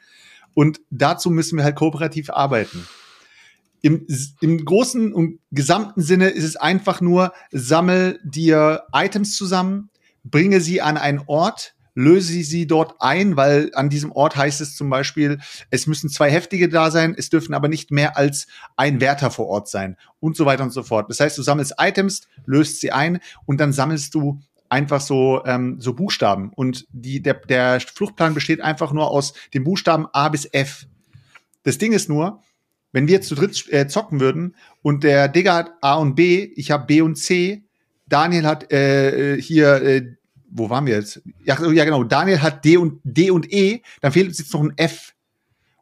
Und dazu müssen wir halt kooperativ arbeiten. Im, Im großen und gesamten Sinne ist es einfach nur, sammel dir Items zusammen, bringe sie an einen Ort, löse sie dort ein, weil an diesem Ort heißt es zum Beispiel, es müssen zwei Heftige da sein, es dürfen aber nicht mehr als ein Wärter vor Ort sein und so weiter und so fort. Das heißt, du sammelst Items, löst sie ein und dann sammelst du einfach so, ähm, so Buchstaben. Und die, der, der Fluchtplan besteht einfach nur aus den Buchstaben A bis F. Das Ding ist nur, wenn wir zu dritt äh, zocken würden und der Digger hat A und B, ich habe B und C, Daniel hat äh, äh, hier, äh, wo waren wir jetzt? Ja, ja, genau, Daniel hat D und D und E, dann fehlt uns jetzt noch ein F.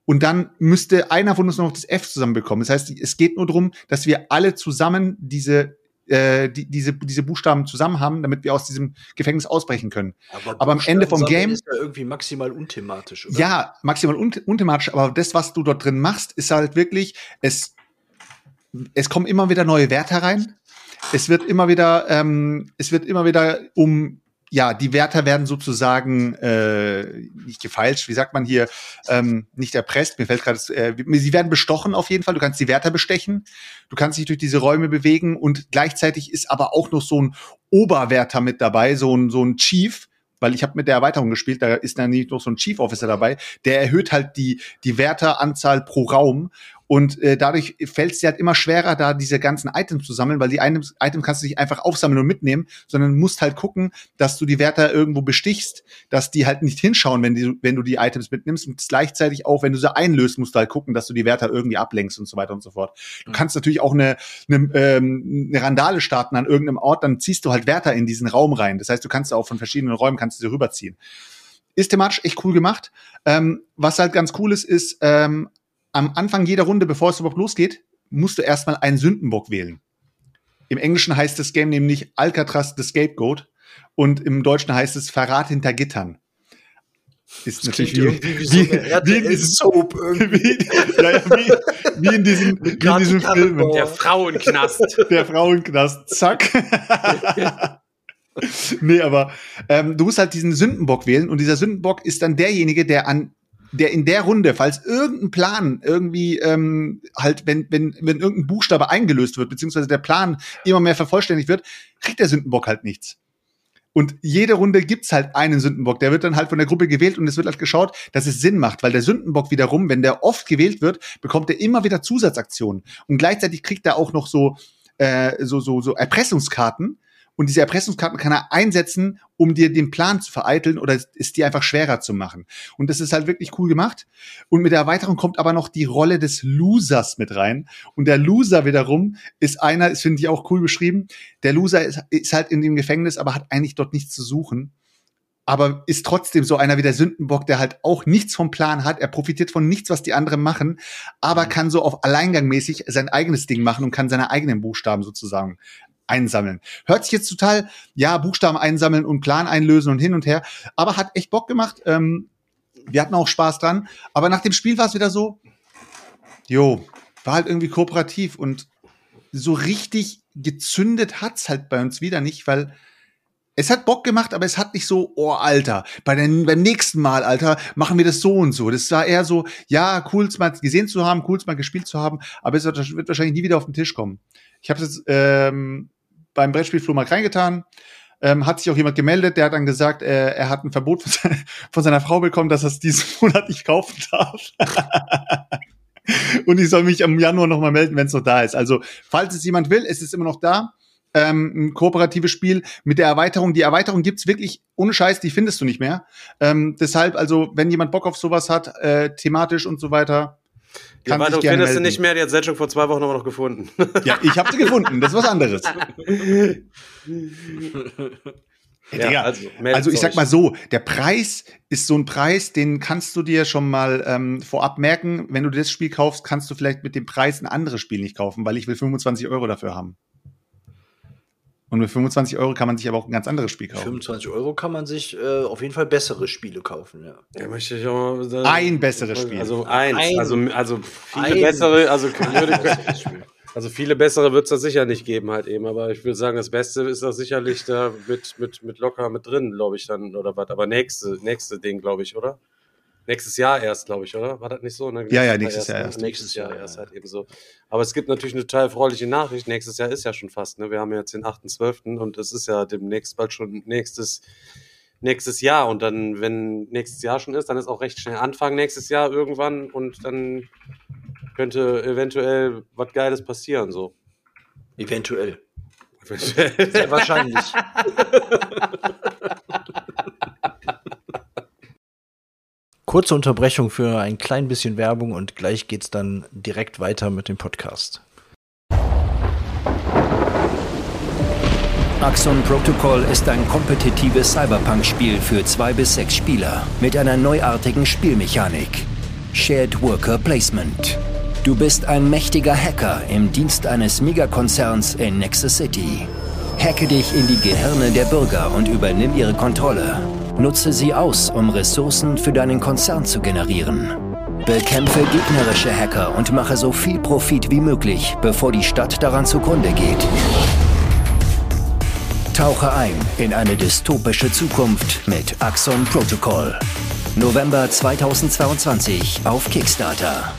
Und dann müsste einer von uns noch das F zusammenbekommen. Das heißt, es geht nur darum, dass wir alle zusammen diese, äh, die, diese, diese Buchstaben zusammen haben, damit wir aus diesem Gefängnis ausbrechen können. Aber am Ende vom Game- ist ja irgendwie maximal unthematisch, oder? Ja, maximal un unthematisch, aber das, was du dort drin machst, ist halt wirklich, es, es kommen immer wieder neue Werte rein. Es wird immer wieder, ähm, es wird immer wieder um, ja, die Wärter werden sozusagen äh, nicht gefeilscht, wie sagt man hier, ähm, nicht erpresst, mir fällt gerade, äh, sie werden bestochen auf jeden Fall, du kannst die Wärter bestechen, du kannst dich durch diese Räume bewegen. Und gleichzeitig ist aber auch noch so ein Oberwärter mit dabei, so ein, so ein Chief, weil ich habe mit der Erweiterung gespielt, da ist dann nicht noch so ein Chief Officer dabei, der erhöht halt die, die Wärteranzahl pro Raum und äh, dadurch fällt es dir halt immer schwerer, da diese ganzen Items zu sammeln, weil die Items, Items kannst du nicht einfach aufsammeln und mitnehmen, sondern musst halt gucken, dass du die Wärter irgendwo bestichst, dass die halt nicht hinschauen, wenn, die, wenn du die Items mitnimmst. Und gleichzeitig auch, wenn du sie einlöst, musst du halt gucken, dass du die Wärter irgendwie ablenkst und so weiter und so fort. Du kannst natürlich auch eine, eine, ähm, eine Randale starten an irgendeinem Ort, dann ziehst du halt Wärter in diesen Raum rein. Das heißt, du kannst auch von verschiedenen Räumen kannst du sie rüberziehen. Ist thematisch echt cool gemacht. Ähm, was halt ganz cool ist, ist, ähm, am Anfang jeder Runde, bevor es überhaupt losgeht, musst du erstmal einen Sündenbock wählen. Im Englischen heißt das Game nämlich Alcatraz the Scapegoat und im Deutschen heißt es Verrat hinter Gittern. Ist Das natürlich wie, irgendwie wie so wie, wie, in diesem, Soap [LAUGHS] wie, ja, ja, wie, wie in diesen, wie in Karrenbauer. Filmen. Der Frauenknast. Der Frauenknast, zack. [LAUGHS] nee, aber ähm, du musst halt diesen Sündenbock wählen und dieser Sündenbock ist dann derjenige, der an der in der Runde, falls irgendein Plan irgendwie ähm, halt, wenn, wenn, wenn irgendein Buchstabe eingelöst wird, beziehungsweise der Plan immer mehr vervollständigt wird, kriegt der Sündenbock halt nichts. Und jede Runde gibt's halt einen Sündenbock. Der wird dann halt von der Gruppe gewählt und es wird halt geschaut, dass es Sinn macht, weil der Sündenbock wiederum, wenn der oft gewählt wird, bekommt er immer wieder Zusatzaktionen. Und gleichzeitig kriegt er auch noch so, äh, so, so, so Erpressungskarten. Und diese Erpressungskarten kann er einsetzen, um dir den Plan zu vereiteln oder es- dir einfach schwerer zu machen. Und das ist halt wirklich cool gemacht. Und mit der Erweiterung kommt aber noch die Rolle des Losers mit rein. Und der Loser wiederum ist einer, das finde ich auch cool beschrieben. Der Loser ist, ist halt in dem Gefängnis, aber hat eigentlich dort nichts zu suchen. Aber ist trotzdem so einer wie der Sündenbock, der halt auch nichts vom Plan hat. Er profitiert von nichts, was die anderen machen, aber kann so auf Alleingang mäßig sein eigenes Ding machen und kann seine eigenen Buchstaben sozusagen einsammeln. Hört sich jetzt total, ja, Buchstaben einsammeln und Plan einlösen und hin und her, aber hat echt Bock gemacht. Ähm, wir hatten auch Spaß dran. Aber nach dem Spiel war es wieder so, jo, war halt irgendwie kooperativ und so richtig gezündet hat's halt bei uns wieder nicht, weil es hat Bock gemacht, aber es hat nicht so, oh Alter, bei den, beim nächsten Mal, Alter, machen wir das so und so. Das war eher so, ja, cool, es mal gesehen zu haben, cool, es mal gespielt zu haben, aber es wird, wird wahrscheinlich nie wieder auf den Tisch kommen. Ich habe jetzt ähm, beim Brettspiel Flohmarkt reingetan, ähm, hat sich auch jemand gemeldet, der hat dann gesagt, äh, er hat ein Verbot von, seiner- [LAUGHS] von seiner Frau bekommen, dass er es diesen [LAUGHS] Monat nicht kaufen darf. [LAUGHS] Und ich soll mich im Januar nochmal melden, wenn es noch da ist. Also, falls es jemand will, es ist immer noch da. Ähm, ein kooperatives Spiel mit der Erweiterung. Die Erweiterung gibt's wirklich ohne Scheiß, die findest du nicht mehr. Ähm, deshalb, also, wenn jemand Bock auf sowas hat, äh, thematisch und so weiter, kann Erweiterung gerne findest du melden. nicht mehr, die hat Zetschuk vor zwei Wochen aber noch gefunden. [LAUGHS] Ja, ich habe sie gefunden. Das ist was anderes. [LAUGHS] Ja, Digga. also, Also ich sag mal so, der Preis ist so ein Preis, den kannst du dir schon mal ähm, vorab merken. Wenn du das Spiel kaufst, kannst du vielleicht mit dem Preis ein anderes Spiel nicht kaufen, weil ich will 25 Euro dafür haben. Und mit 25 Euro kann man sich aber auch ein ganz anderes Spiel kaufen. 25 Euro kann man sich äh, auf jeden Fall bessere Spiele kaufen, ja. Ja, möchte ich auch mal sagen. Ein besseres Spiel. Also eins. Ein- also, also viele ein- bessere, also, [LAUGHS] würde, also viele bessere wird es da sicher nicht geben halt eben, aber ich würde sagen, das Beste ist da sicherlich da mit, mit, mit locker mit drin, glaube ich dann, oder was. Aber nächste, nächste Ding, glaube ich, oder? Nächstes Jahr erst, glaube ich, oder? War das nicht so? Ne? Ja, ja, nächstes Jahr ne? erst. Nächstes Jahr erst halt eben so. Aber es gibt natürlich eine total erfreuliche Nachricht. Nächstes Jahr ist ja schon fast, ne? Wir haben jetzt den 8.12. und es ist ja demnächst bald schon nächstes, nächstes Jahr. Und dann, wenn nächstes Jahr schon ist, dann ist auch recht schnell Anfang nächstes Jahr irgendwann und dann könnte eventuell was Geiles passieren, so. Eventuell. Eventuell. [LAUGHS] Sehr wahrscheinlich. [LAUGHS] Kurze Unterbrechung für ein klein bisschen Werbung und gleich geht's dann direkt weiter mit dem Podcast. Axon Protocol ist ein kompetitives Cyberpunk-Spiel für zwei bis sechs Spieler mit einer neuartigen Spielmechanik. Shared Worker Placement. Du bist ein mächtiger Hacker im Dienst eines Megakonzerns in Nexus City. Hacke dich in die Gehirne der Bürger und übernimm ihre Kontrolle. Nutze sie aus, um Ressourcen für deinen Konzern zu generieren. Bekämpfe gegnerische Hacker und mache so viel Profit wie möglich, bevor die Stadt daran zugrunde geht. Tauche ein in eine dystopische Zukunft mit Axon Protocol. November 2022 auf Kickstarter.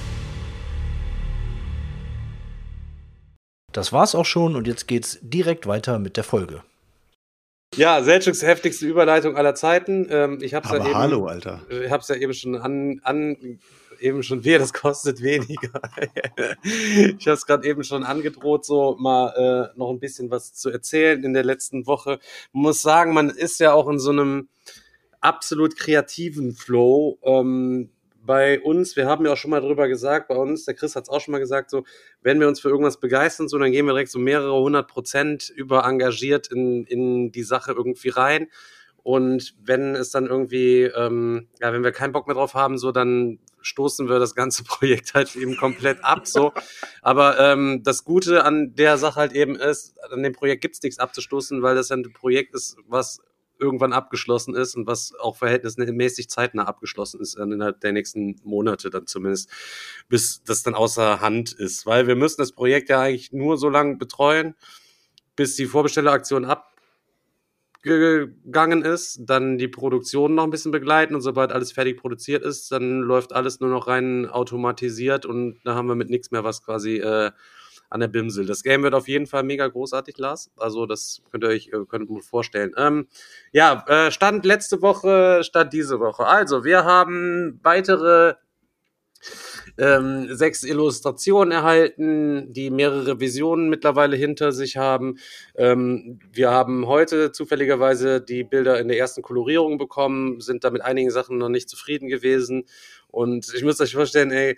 Das war's auch schon und jetzt geht's direkt weiter mit der Folge. Ja, Selçuks heftigste Überleitung aller Zeiten. Ähm, ich habe es ja Aber eben, hallo, Alter. Ich habe es ja eben schon an, an eben schon wir, das kostet weniger. [LAUGHS] ich habe es gerade eben schon angedroht, so mal äh, noch ein bisschen was zu erzählen in der letzten Woche. Man muss sagen, man ist ja auch in so einem absolut kreativen Flow. Ähm, bei uns, wir haben ja auch schon mal drüber gesagt, bei uns, der Chris hat es auch schon mal gesagt, so, wenn wir uns für irgendwas begeistern, so, dann gehen wir direkt so mehrere hundert Prozent über engagiert in, in die Sache irgendwie rein. Und wenn es dann irgendwie, ähm, ja, wenn wir keinen Bock mehr drauf haben, so, dann stoßen wir das ganze [LAUGHS] Projekt halt eben komplett ab, so. Aber ähm, das Gute an der Sache halt eben ist, an dem Projekt gibt's nichts abzustoßen, weil das ja ein Projekt ist, was irgendwann abgeschlossen ist und was auch verhältnismäßig zeitnah abgeschlossen ist, innerhalb der nächsten Monate dann zumindest, bis das dann außer Hand ist. Weil wir müssen das Projekt ja eigentlich nur so lange betreuen, bis die Vorbestelleraktion abgegangen ist, dann die Produktion noch ein bisschen begleiten und sobald alles fertig produziert ist, dann läuft alles nur noch rein automatisiert und da haben wir mit nichts mehr was quasi äh, an der Bimsel. Das Game wird auf jeden Fall mega großartig, Lars. Also das könnt ihr euch äh, könnt ihr vorstellen. Ähm, ja, äh, Stand letzte Woche, Stand diese Woche. Also wir haben weitere ähm, sechs Illustrationen erhalten, die mehrere Visionen mittlerweile hinter sich haben. Ähm, wir haben heute zufälligerweise die Bilder in der ersten Kolorierung bekommen, sind da mit einigen Sachen noch nicht zufrieden gewesen. Und ich muss euch vorstellen, ey,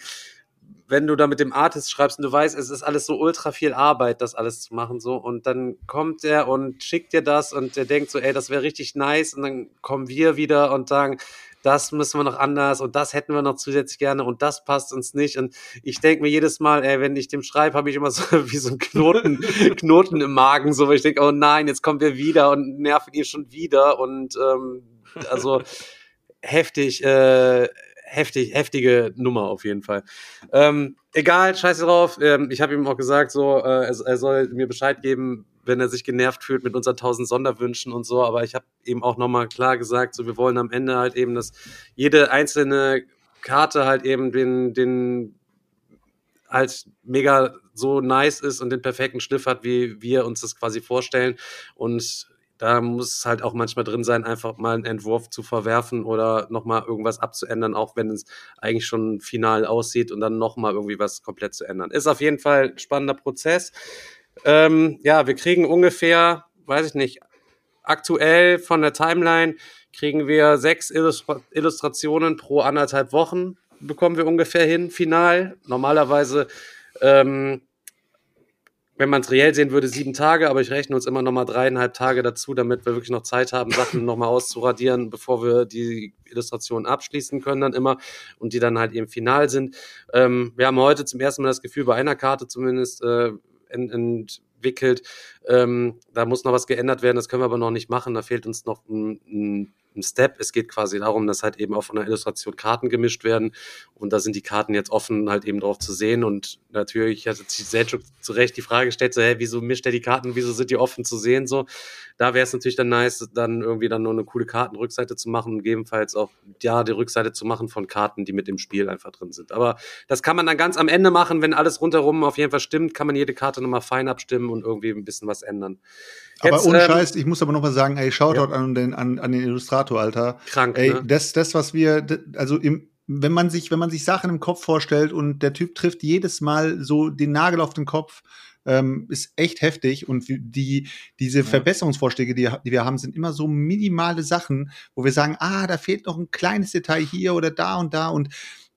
wenn du da mit dem Artist schreibst und du weißt, es ist alles so ultra viel Arbeit, das alles zu machen, so, und dann kommt der und schickt dir das und der denkt so, ey, das wäre richtig nice, und dann kommen wir wieder und sagen, das müssen wir noch anders und das hätten wir noch zusätzlich gerne und das passt uns nicht. Und ich denke mir jedes Mal, ey, wenn ich dem schreibe, habe ich immer so [LAUGHS] wie so ein Knoten, [LAUGHS] Knoten im Magen, so, weil ich denke, oh nein, jetzt kommt er wieder und nerven ihn schon wieder. Und ähm, also [LAUGHS] heftig, äh, heftig, heftige Nummer auf jeden Fall. Ähm, egal, scheiße drauf. Ähm, ich habe ihm auch gesagt, so, äh, er, er soll mir Bescheid geben, wenn er sich genervt fühlt mit unseren tausend Sonderwünschen und so. Aber ich habe eben auch nochmal klar gesagt, so wir wollen am Ende halt eben, dass jede einzelne Karte halt eben den, den halt mega so nice ist und den perfekten Schliff hat, wie wir uns das quasi vorstellen. Und da muss es halt auch manchmal drin sein, einfach mal einen Entwurf zu verwerfen oder nochmal irgendwas abzuändern, auch wenn es eigentlich schon final aussieht und dann nochmal irgendwie was komplett zu ändern. Ist auf jeden Fall ein spannender Prozess. Ähm, ja, wir kriegen ungefähr, weiß ich nicht, aktuell von der Timeline kriegen wir sechs Illustra Illustrationen pro anderthalb Wochen, bekommen wir ungefähr hin, final. Normalerweise, ähm, wenn man es reell sehen würde, sieben Tage, aber ich rechne uns immer noch mal dreieinhalb Tage dazu, damit wir wirklich noch Zeit haben, Sachen noch mal auszuradieren, bevor wir die Illustrationen abschließen können dann immer und die dann halt eben final sind. Ähm, wir haben heute zum ersten Mal das Gefühl, bei einer Karte zumindest, äh, entwickelt. Ähm, da muss noch was geändert werden, das können wir aber noch nicht machen. Da fehlt uns noch ein, ein ein Step. Es geht quasi darum, dass halt eben auch von der Illustration Karten gemischt werden. Und da sind die Karten jetzt offen halt eben drauf zu sehen. Und natürlich hat sich Selchuk zu Recht die Frage gestellt, so, hä, wieso mischt er die Karten? Wieso sind die offen zu sehen? So, da wäre es natürlich dann nice, dann irgendwie dann nur eine coole Kartenrückseite zu machen und gegebenenfalls auch, ja, die Rückseite zu machen von Karten, die mit im Spiel einfach drin sind. Aber das kann man dann ganz am Ende machen, wenn alles rundherum auf jeden Fall stimmt, kann man jede Karte nochmal fein abstimmen und irgendwie ein bisschen was ändern. aber Jetzt, ohne ähm, Scheiß, ich muss aber noch mal sagen, ey, Shoutout Ja. an, den, an, an den Illustrator, Alter. Krank, Ey, ne? das, das, was wir, also im, wenn man sich, wenn man sich Sachen im Kopf vorstellt und der Typ trifft jedes Mal so den Nagel auf den Kopf, ähm, ist echt heftig. Und die, diese Verbesserungsvorschläge, die, die wir haben, sind immer so minimale Sachen, wo wir sagen, ah, da fehlt noch ein kleines Detail hier oder da und da und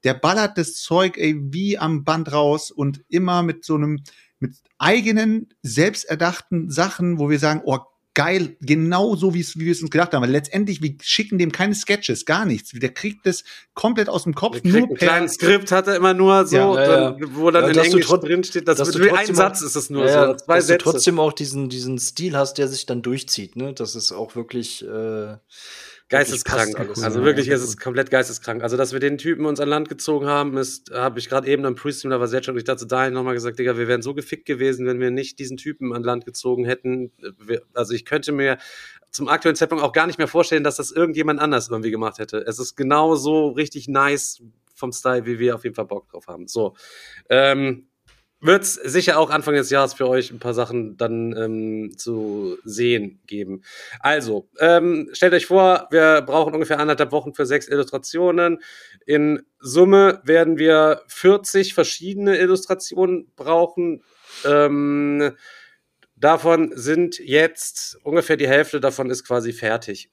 der ballert das Zeug, ey, wie am Band raus und immer mit so einem, mit eigenen, selbsterdachten Sachen, wo wir sagen, oh, geil, genau so, wie wir es uns gedacht haben. Weil letztendlich, wir schicken dem keine Sketches, gar nichts. Der kriegt das komplett aus dem Kopf, Der kriegt ein kleines Skript hat er immer nur so, Ja, ja, dann, wo dann Ja, in dass du Englisch drin steht, das dass wird du nur ein Satz ist es nur ja, so, ja, zwei dass Sätze. du trotzdem auch diesen, diesen Stil hast, der sich dann durchzieht, ne? Das ist auch wirklich äh, Geisteskrank. alles. also Ja, wirklich, ja, es ist komplett geisteskrank. Also, dass wir den Typen uns an Land gezogen haben, ist, habe ich gerade eben am Pre-Stream, da war sehr schon, ich dachte, dahin nochmal gesagt, Digga, wir wären so gefickt gewesen, wenn wir nicht diesen Typen an Land gezogen hätten. Wir, also ich könnte mir zum aktuellen Zeitpunkt auch gar nicht mehr vorstellen, dass das irgendjemand anders irgendwie gemacht hätte. Es ist genau so richtig nice vom Style, wie wir auf jeden Fall Bock drauf haben. So. Ähm, wird es sicher auch Anfang des Jahres für euch ein paar Sachen dann ähm, zu sehen geben. Also, ähm, stellt euch vor, wir brauchen ungefähr anderthalb Wochen für sechs Illustrationen. In Summe werden wir 40 verschiedene Illustrationen brauchen. Ähm, davon sind jetzt ungefähr die Hälfte davon ist quasi fertig.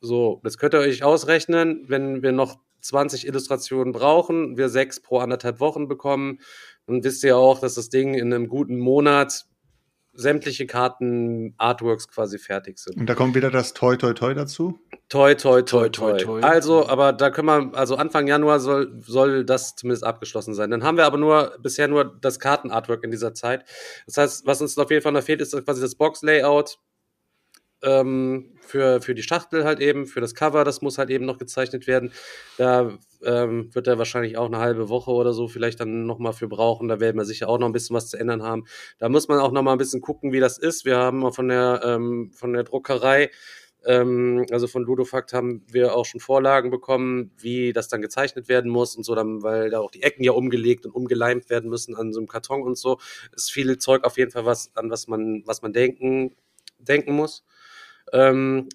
So, das könnt ihr euch ausrechnen, wenn wir noch 20 Illustrationen brauchen, wir sechs pro anderthalb Wochen bekommen, dann wisst ihr auch, dass das Ding in einem guten Monat sämtliche Karten, Artworks quasi fertig sind. Und da kommt wieder das Toi Toi Toi dazu. Toi, toi, toi, Toi, toi, toi. toi. Also, aber da können wir, also Anfang Januar soll, soll das zumindest abgeschlossen sein. Dann haben wir aber nur, bisher nur das Kartenartwork in dieser Zeit. Das heißt, was uns auf jeden Fall noch fehlt, ist quasi das Box-Layout ähm, für, für die Schachtel halt eben, für das Cover, das muss halt eben noch gezeichnet werden. Da ähm, wird er wahrscheinlich auch eine halbe Woche oder so vielleicht dann nochmal für brauchen. Da werden wir sicher auch noch ein bisschen was zu ändern haben. Da muss man auch noch mal ein bisschen gucken, wie das ist. Wir haben von der, ähm, von der Druckerei ähm, also von Ludofakt haben wir auch schon Vorlagen bekommen, wie das dann gezeichnet werden muss und so, dann, weil da auch die Ecken ja umgelegt und umgeleimt werden müssen an so einem Karton und so. Ist viel Zeug auf jeden Fall was, an was man, was man denken, denken muss. Ähm,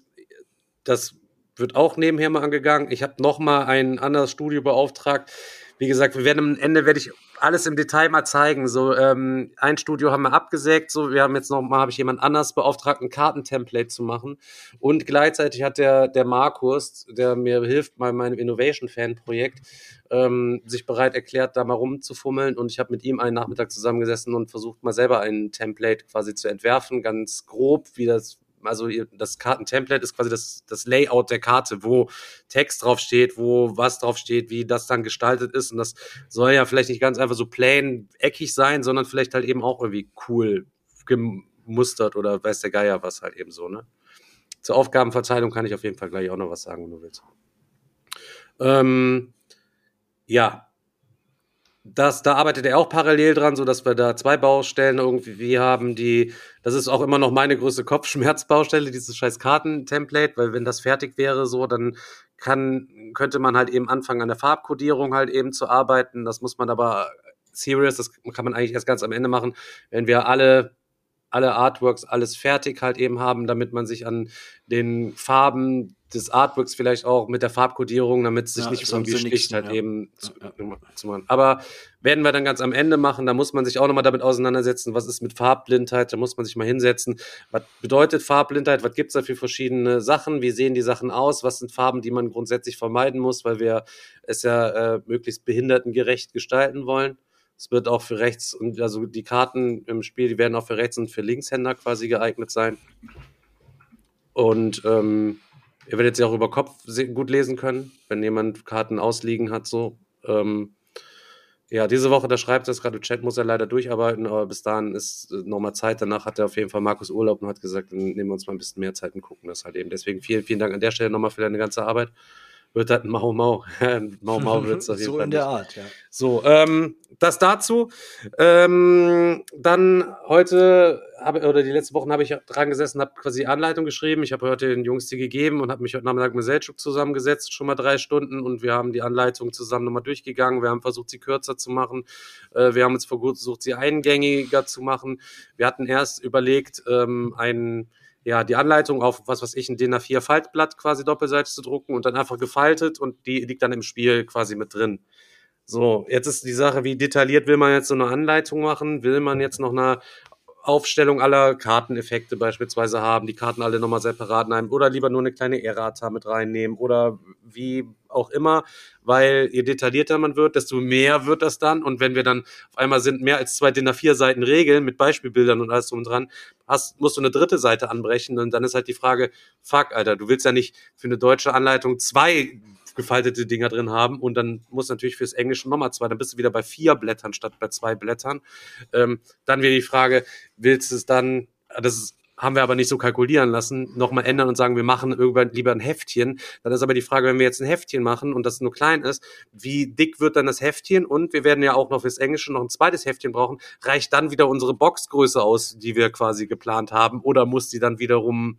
das wird auch nebenher mal angegangen. Ich habe noch mal ein anderes Studio beauftragt. Wie gesagt, wir werden am Ende werde ich alles im Detail mal zeigen. So ähm, ein Studio haben wir abgesägt. So, wir haben jetzt noch mal habe ich jemand anders beauftragt, ein Kartentemplate zu machen. Und gleichzeitig hat der der Markus, der mir hilft bei meinem Innovation Fan Projekt, ähm, sich bereit erklärt, da mal rumzufummeln. Und ich habe mit ihm einen Nachmittag zusammengesessen und versucht mal selber ein Template quasi zu entwerfen, ganz grob, wie das also das Kartentemplate ist quasi das, das Layout der Karte, wo Text drauf steht, wo was drauf steht, wie das dann gestaltet ist. Und das soll ja vielleicht nicht ganz einfach so plain eckig sein, sondern vielleicht halt eben auch irgendwie cool gemustert oder weiß der Geier was halt eben so, ne? Zur Aufgabenverteilung kann ich auf jeden Fall gleich auch noch was sagen, wenn du willst. Ähm, ja, das, da arbeitet er auch parallel dran, so dass wir da zwei Baustellen irgendwie haben, die, das ist auch immer noch meine größte Kopfschmerzbaustelle, dieses scheiß Kartentemplate, weil wenn das fertig wäre, so, dann kann, könnte man halt eben anfangen, an der Farbkodierung halt eben zu arbeiten. Das muss man aber serious, das kann man eigentlich erst ganz am Ende machen, wenn wir alle alle Artworks, alles fertig halt eben haben, damit man sich an den Farben des Artworks vielleicht auch mit der Farbkodierung, damit es sich Ja, nicht irgendwie sticht, halt ja. eben zu, zu machen. Aber werden wir dann ganz am Ende machen, da muss man sich auch nochmal damit auseinandersetzen, was ist mit Farbblindheit, da muss man sich mal hinsetzen. Was bedeutet Farbblindheit? Was gibt's da für verschiedene Sachen? Wie sehen die Sachen aus? Was sind Farben, die man grundsätzlich vermeiden muss, weil wir es ja äh, möglichst behindertengerecht gestalten wollen? Es wird auch für Rechts- und also die Karten im Spiel, die werden auch für Rechts- und für Linkshänder quasi geeignet sein. Und ähm, ihr werdet sie auch über Kopf gut lesen können, wenn jemand Karten ausliegen hat, so. Ähm, ja, diese Woche, da schreibt er es gerade im Chat, muss er leider durcharbeiten, aber bis dahin ist äh, nochmal Zeit. Danach hat er auf jeden Fall Markus Urlaub und hat gesagt, dann nehmen wir uns mal ein bisschen mehr Zeit und gucken das halt eben. Deswegen vielen, vielen Dank an der Stelle nochmal für deine ganze Arbeit. Wird halt ein Mau Mau. [LAUGHS] Mau Mau wird es auf jeden so Fall. in der. Art, ja. So, ähm, das dazu. Ähm, dann heute habe oder die letzten Wochen habe ich dran gesessen, habe quasi Anleitung geschrieben. Ich habe heute den Jungs die gegeben und habe mich heute Nachmittag mit Selchuk zusammengesetzt, schon mal drei Stunden und wir haben die Anleitung zusammen nochmal durchgegangen. Wir haben versucht, sie kürzer zu machen. Äh, wir haben uns versucht, sie eingängiger zu machen. Wir hatten erst überlegt, ähm, einen ja, die Anleitung auf, was weiß ich, ein DIN A4 Faltblatt quasi doppelseitig zu drucken und dann einfach gefaltet und die liegt dann im Spiel quasi mit drin. So, jetzt ist die Sache, wie detailliert will man jetzt so eine Anleitung machen? Will man jetzt noch eine Aufstellung aller Karteneffekte beispielsweise haben, die Karten alle nochmal separat nehmen oder lieber nur eine kleine Errata mit reinnehmen oder wie auch immer, weil je detaillierter man wird, desto mehr wird das dann. Und wenn wir dann auf einmal sind mehr als zwei DIN A4 Seiten Regeln mit Beispielbildern und alles drum und dran, hast, musst du eine dritte Seite anbrechen. Und dann ist halt die Frage, fuck, Alter, du willst ja nicht für eine deutsche Anleitung zwei gefaltete Dinger drin haben und dann muss natürlich fürs Englische nochmal zwei, dann bist du wieder bei vier Blättern statt bei zwei Blättern. Ähm, dann wäre die Frage, willst du es dann, das ist, haben wir aber nicht so kalkulieren lassen, nochmal ändern und sagen, wir machen irgendwann lieber ein Heftchen. Dann ist aber die Frage, wenn wir jetzt ein Heftchen machen und das nur klein ist, wie dick wird dann das Heftchen? Und wir werden ja auch noch fürs Englische noch ein zweites Heftchen brauchen. Reicht dann wieder unsere Boxgröße aus, die wir quasi geplant haben? Oder muss die dann wiederum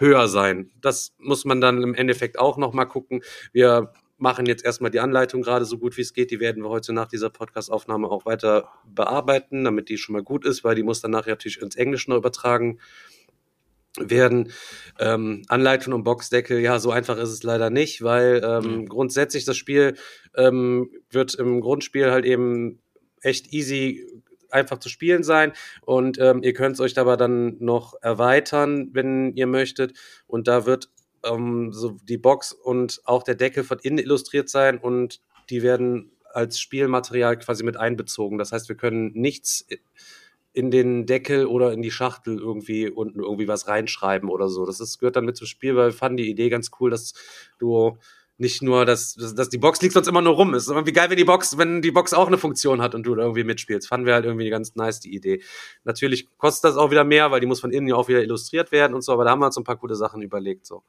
höher sein. Das muss man dann im Endeffekt auch noch mal gucken. Wir machen jetzt erstmal die Anleitung gerade so gut wie es geht. Die werden wir heute nach dieser Podcast-Aufnahme auch weiter bearbeiten, damit die schon mal gut ist, weil die muss dann nachher natürlich ins Englische noch übertragen werden. Ähm, Anleitung und Boxdeckel, ja, so einfach ist es leider nicht, weil ähm, mhm. grundsätzlich das Spiel ähm, wird im Grundspiel halt eben echt easy einfach zu spielen sein und ähm, ihr könnt es euch aber dann noch erweitern, wenn ihr möchtet und da wird ähm, so die Box und auch der Deckel von innen illustriert sein und die werden als Spielmaterial quasi mit einbezogen. Das heißt, wir können nichts in den Deckel oder in die Schachtel irgendwie unten irgendwie was reinschreiben oder so. Das ist, gehört dann mit zum Spiel, weil wir fanden die Idee ganz cool, dass du nicht nur, dass, dass die Box liegt sonst immer nur rum. Es ist irgendwie geil, wenn die Box, wenn die Box auch eine Funktion hat und du da irgendwie mitspielst. Fanden wir halt irgendwie ganz nice, die Idee. Natürlich kostet das auch wieder mehr, weil die muss von innen ja auch wieder illustriert werden und so, aber da haben wir uns ein paar gute Sachen überlegt, so.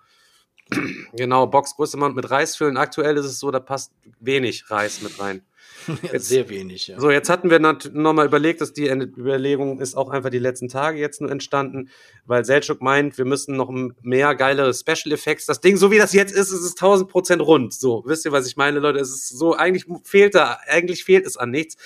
[CLEARS THROAT] genau, Boxgröße mit Reis füllen. Aktuell ist es so, da passt wenig Reis mit rein. [LAUGHS] Jetzt, sehr wenig, ja. So, jetzt hatten wir nochmal überlegt, dass die Überlegung ist auch einfach die letzten Tage jetzt nur entstanden, weil Selchuk meint, wir müssen noch mehr geile Special Effects. Das Ding, so wie das jetzt ist, ist es 1000 Prozent rund. So, wisst ihr, was ich meine, Leute? Es ist so, eigentlich fehlt da, eigentlich fehlt es an nichts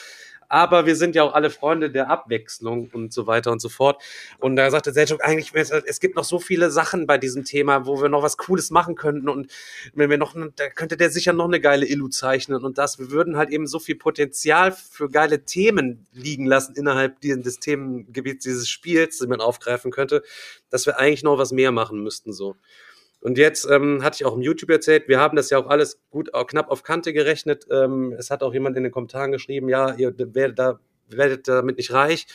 aber wir sind ja auch alle Freunde der Abwechslung und so weiter und so fort. Und da sagte Selchuk eigentlich, es gibt noch so viele Sachen bei diesem Thema, wo wir noch was Cooles machen könnten und wenn wir noch, da könnte der sicher noch eine geile Illu zeichnen und das, wir würden halt eben so viel Potenzial für geile Themen liegen lassen innerhalb des Themengebiets dieses Spiels, die man aufgreifen könnte, dass wir eigentlich noch was mehr machen müssten, so. Und jetzt ähm, hatte ich auch im YouTube erzählt, wir haben das ja auch alles gut auch knapp auf Kante gerechnet. Ähm, es hat auch jemand in den Kommentaren geschrieben, ja, ihr werdet, da, werdet damit nicht reich.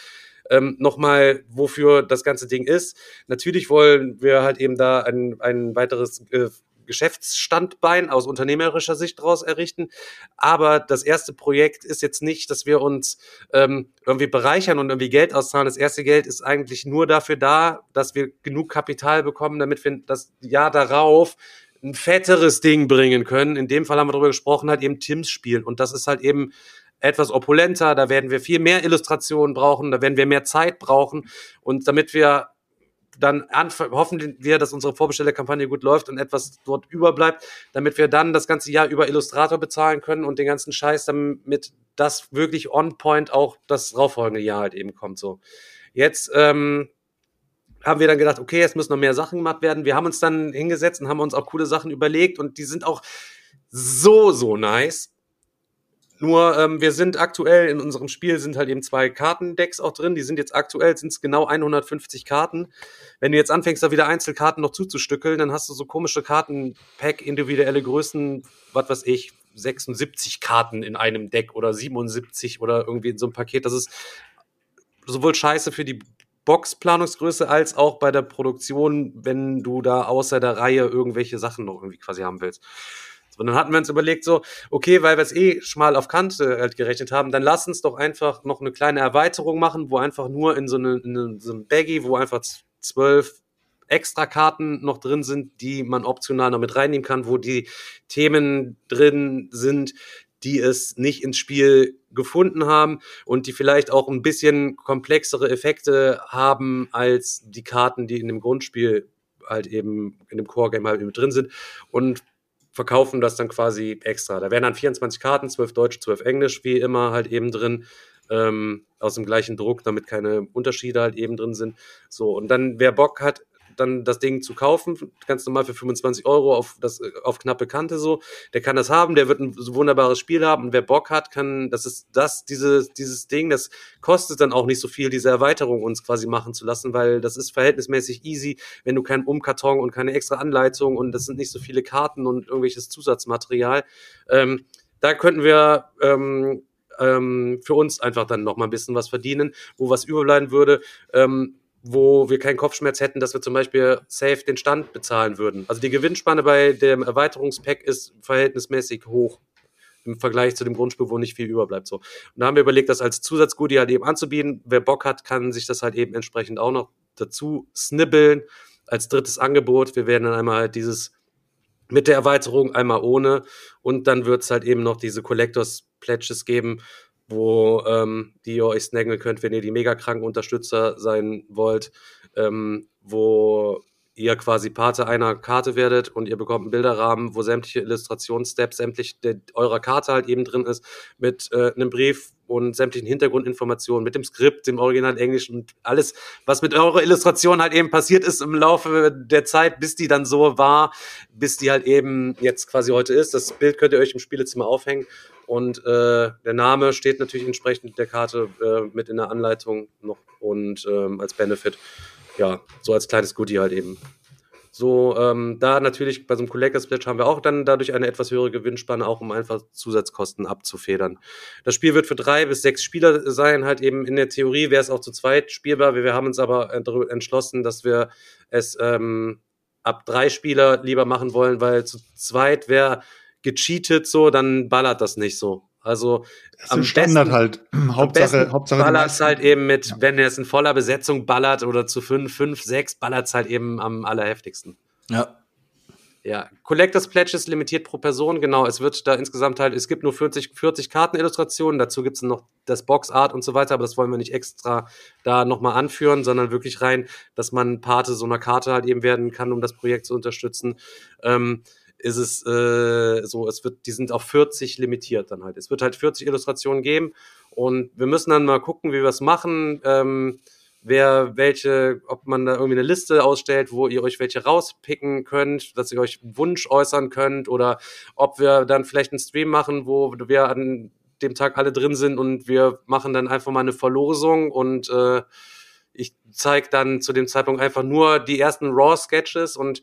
Ähm, Nochmal, wofür das ganze Ding ist. Natürlich wollen wir halt eben da ein, ein weiteres äh, Geschäftsstandbein aus unternehmerischer Sicht daraus errichten. Aber das erste Projekt ist jetzt nicht, dass wir uns ähm, irgendwie bereichern und irgendwie Geld auszahlen. Das erste Geld ist eigentlich nur dafür da, dass wir genug Kapital bekommen, damit wir das Jahr darauf ein fetteres Ding bringen können. In dem Fall haben wir darüber gesprochen, halt eben Tims spielen. Und das ist halt eben etwas opulenter, da werden wir viel mehr Illustrationen brauchen, da werden wir mehr Zeit brauchen. Und damit wir dann hoffen wir, dass unsere Vorbestellerkampagne gut läuft und etwas dort überbleibt, damit wir dann das ganze Jahr über Illustrator bezahlen können und den ganzen Scheiß, damit das wirklich on point auch das rauffolgende Jahr halt eben kommt. So. Jetzt ähm, haben wir dann gedacht, okay, es müssen noch mehr Sachen gemacht werden. Wir haben uns dann hingesetzt und haben uns auch coole Sachen überlegt und die sind auch so, so nice. Nur ähm, wir sind aktuell in unserem Spiel sind halt eben zwei Kartendecks auch drin. Die sind jetzt aktuell sind es genau 150 Karten. Wenn du jetzt anfängst, da wieder Einzelkarten noch zuzustückeln, dann hast du so komische Kartenpack, individuelle Größen, was weiß ich, 76 Karten in einem Deck oder 77 oder irgendwie in so einem Paket. Das ist sowohl scheiße für die Boxplanungsgröße als auch bei der Produktion, wenn du da außer der Reihe irgendwelche Sachen noch irgendwie quasi haben willst. Und dann hatten wir uns überlegt, so, okay, weil wir es eh schmal auf Kante halt gerechnet haben, dann lass uns doch einfach noch eine kleine Erweiterung machen, wo einfach nur in so, eine, in so einem Baggy, wo einfach zwölf extra Karten noch drin sind, die man optional noch mit reinnehmen kann, wo die Themen drin sind, die es nicht ins Spiel gefunden haben und die vielleicht auch ein bisschen komplexere Effekte haben als die Karten, die in dem Grundspiel halt eben in dem Core-Game halt eben drin sind. Und verkaufen das dann quasi extra. Da werden dann 24 Karten, 12 Deutsch, 12 Englisch, wie immer halt eben drin, ähm, aus dem gleichen Druck, damit keine Unterschiede halt eben drin sind. So, und dann, wer Bock hat, dann das Ding zu kaufen, ganz normal für 25 Euro auf, das, auf knappe Kante so. Der kann das haben, der wird ein wunderbares Spiel haben und wer Bock hat, kann, das ist das, dieses, dieses Ding, das kostet dann auch nicht so viel, diese Erweiterung uns quasi machen zu lassen, weil das ist verhältnismäßig easy, wenn du keinen Umkarton und keine extra Anleitung und das sind nicht so viele Karten und irgendwelches Zusatzmaterial. Ähm, da könnten wir ähm, ähm, für uns einfach dann noch mal ein bisschen was verdienen, wo was überbleiben würde. Ähm, wo wir keinen Kopfschmerz hätten, dass wir zum Beispiel safe den Stand bezahlen würden. Also die Gewinnspanne bei dem Erweiterungspack ist verhältnismäßig hoch im Vergleich zu dem Grundspiel, wo nicht viel überbleibt. So. Und da haben wir überlegt, das als Zusatzgoodie halt eben anzubieten. Wer Bock hat, kann sich das halt eben entsprechend auch noch dazu snibbeln als drittes Angebot. Wir werden dann einmal halt dieses mit der Erweiterung, einmal ohne. Und dann wird es halt eben noch diese Collectors Pledges geben, wo ähm, die ihr euch snaggen könnt, wenn ihr die mega kranken Unterstützer sein wollt, ähm, wo ihr quasi Pate einer Karte werdet und ihr bekommt einen Bilderrahmen, wo sämtliche Illustrationssteps sämtlich de, eurer Karte halt eben drin ist, mit äh, einem Brief und sämtlichen Hintergrundinformationen, mit dem Skript, dem Original Englisch und alles, was mit eurer Illustration halt eben passiert ist im Laufe der Zeit, bis die dann so war, bis die halt eben jetzt quasi heute ist. Das Bild könnt ihr euch im Spielezimmer aufhängen und äh, der Name steht natürlich entsprechend der Karte äh, mit in der Anleitung noch und ähm, als Benefit ja, so als kleines Goodie halt eben. So, ähm, da natürlich bei so einem Collectors Pledge haben wir auch dann dadurch eine etwas höhere Gewinnspanne, auch um einfach Zusatzkosten abzufedern. Das Spiel wird für drei bis sechs Spieler sein, halt eben in der Theorie wäre es auch zu zweit spielbar. Wir haben uns aber entschlossen, dass wir es ähm, ab drei Spieler lieber machen wollen, weil zu zweit wäre gecheatet so, dann ballert das nicht so. Also das am Standard besten, halt. Hauptsache, Hauptsache ballert halt eben mit, ja. wenn er es in voller Besetzung ballert oder zu fünf, fünf, sechs, ballert es halt eben am allerheftigsten. Ja. Ja, Collectors Pledge ist limitiert pro Person, genau. Es wird da insgesamt halt, es gibt nur 40, 40 Kartenillustrationen, dazu gibt es noch das Boxart und so weiter, aber das wollen wir nicht extra da nochmal anführen, sondern wirklich rein, dass man Pate so einer Karte halt eben werden kann, um das Projekt zu unterstützen. Ähm, ist es äh, so, es wird, die sind auf 40 limitiert dann halt. Es wird halt 40 Illustrationen geben und wir müssen dann mal gucken, wie wir es machen. Ähm, wer welche, ob man da irgendwie eine Liste ausstellt, wo ihr euch welche rauspicken könnt, dass ihr euch einen Wunsch äußern könnt oder ob wir dann vielleicht einen Stream machen, wo wir an dem Tag alle drin sind und wir machen dann einfach mal eine Verlosung und äh, ich zeige dann zu dem Zeitpunkt einfach nur die ersten Raw-Sketches und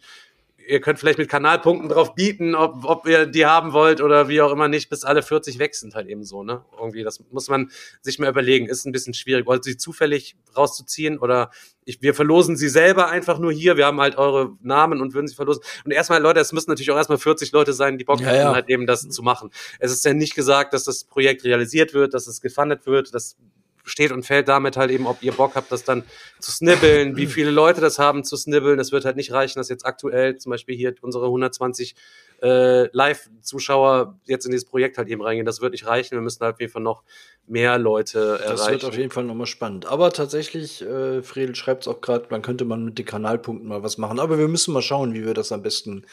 ihr könnt vielleicht mit Kanalpunkten drauf bieten, ob, ob ihr die haben wollt oder wie auch immer nicht, bis alle 40 weg sind halt eben so, ne? Irgendwie, das muss man sich mal überlegen. Ist ein bisschen schwierig. Wollt ihr sie zufällig rauszuziehen oder ich, wir verlosen sie selber einfach nur hier. Wir haben halt eure Namen und würden sie verlosen. Und erstmal, Leute, es müssen natürlich auch erstmal 40 Leute sein, die Bock ja, haben, ja. halt eben das zu machen. Es ist ja nicht gesagt, dass das Projekt realisiert wird, dass es gefundet wird, das steht und fällt damit halt eben, ob ihr Bock habt, das dann zu snibbeln, wie viele Leute das haben zu snibbeln. Das wird halt nicht reichen, dass jetzt aktuell zum Beispiel hier unsere 120 äh, Live-Zuschauer jetzt in dieses Projekt halt eben reingehen. Das wird nicht reichen. Wir müssen halt auf jeden Fall noch mehr Leute erreichen. Das wird auf jeden Fall nochmal spannend. Aber tatsächlich, äh, Friedel schreibt es auch gerade, man könnte man mit den Kanalpunkten mal was machen. Aber wir müssen mal schauen, wie wir das am besten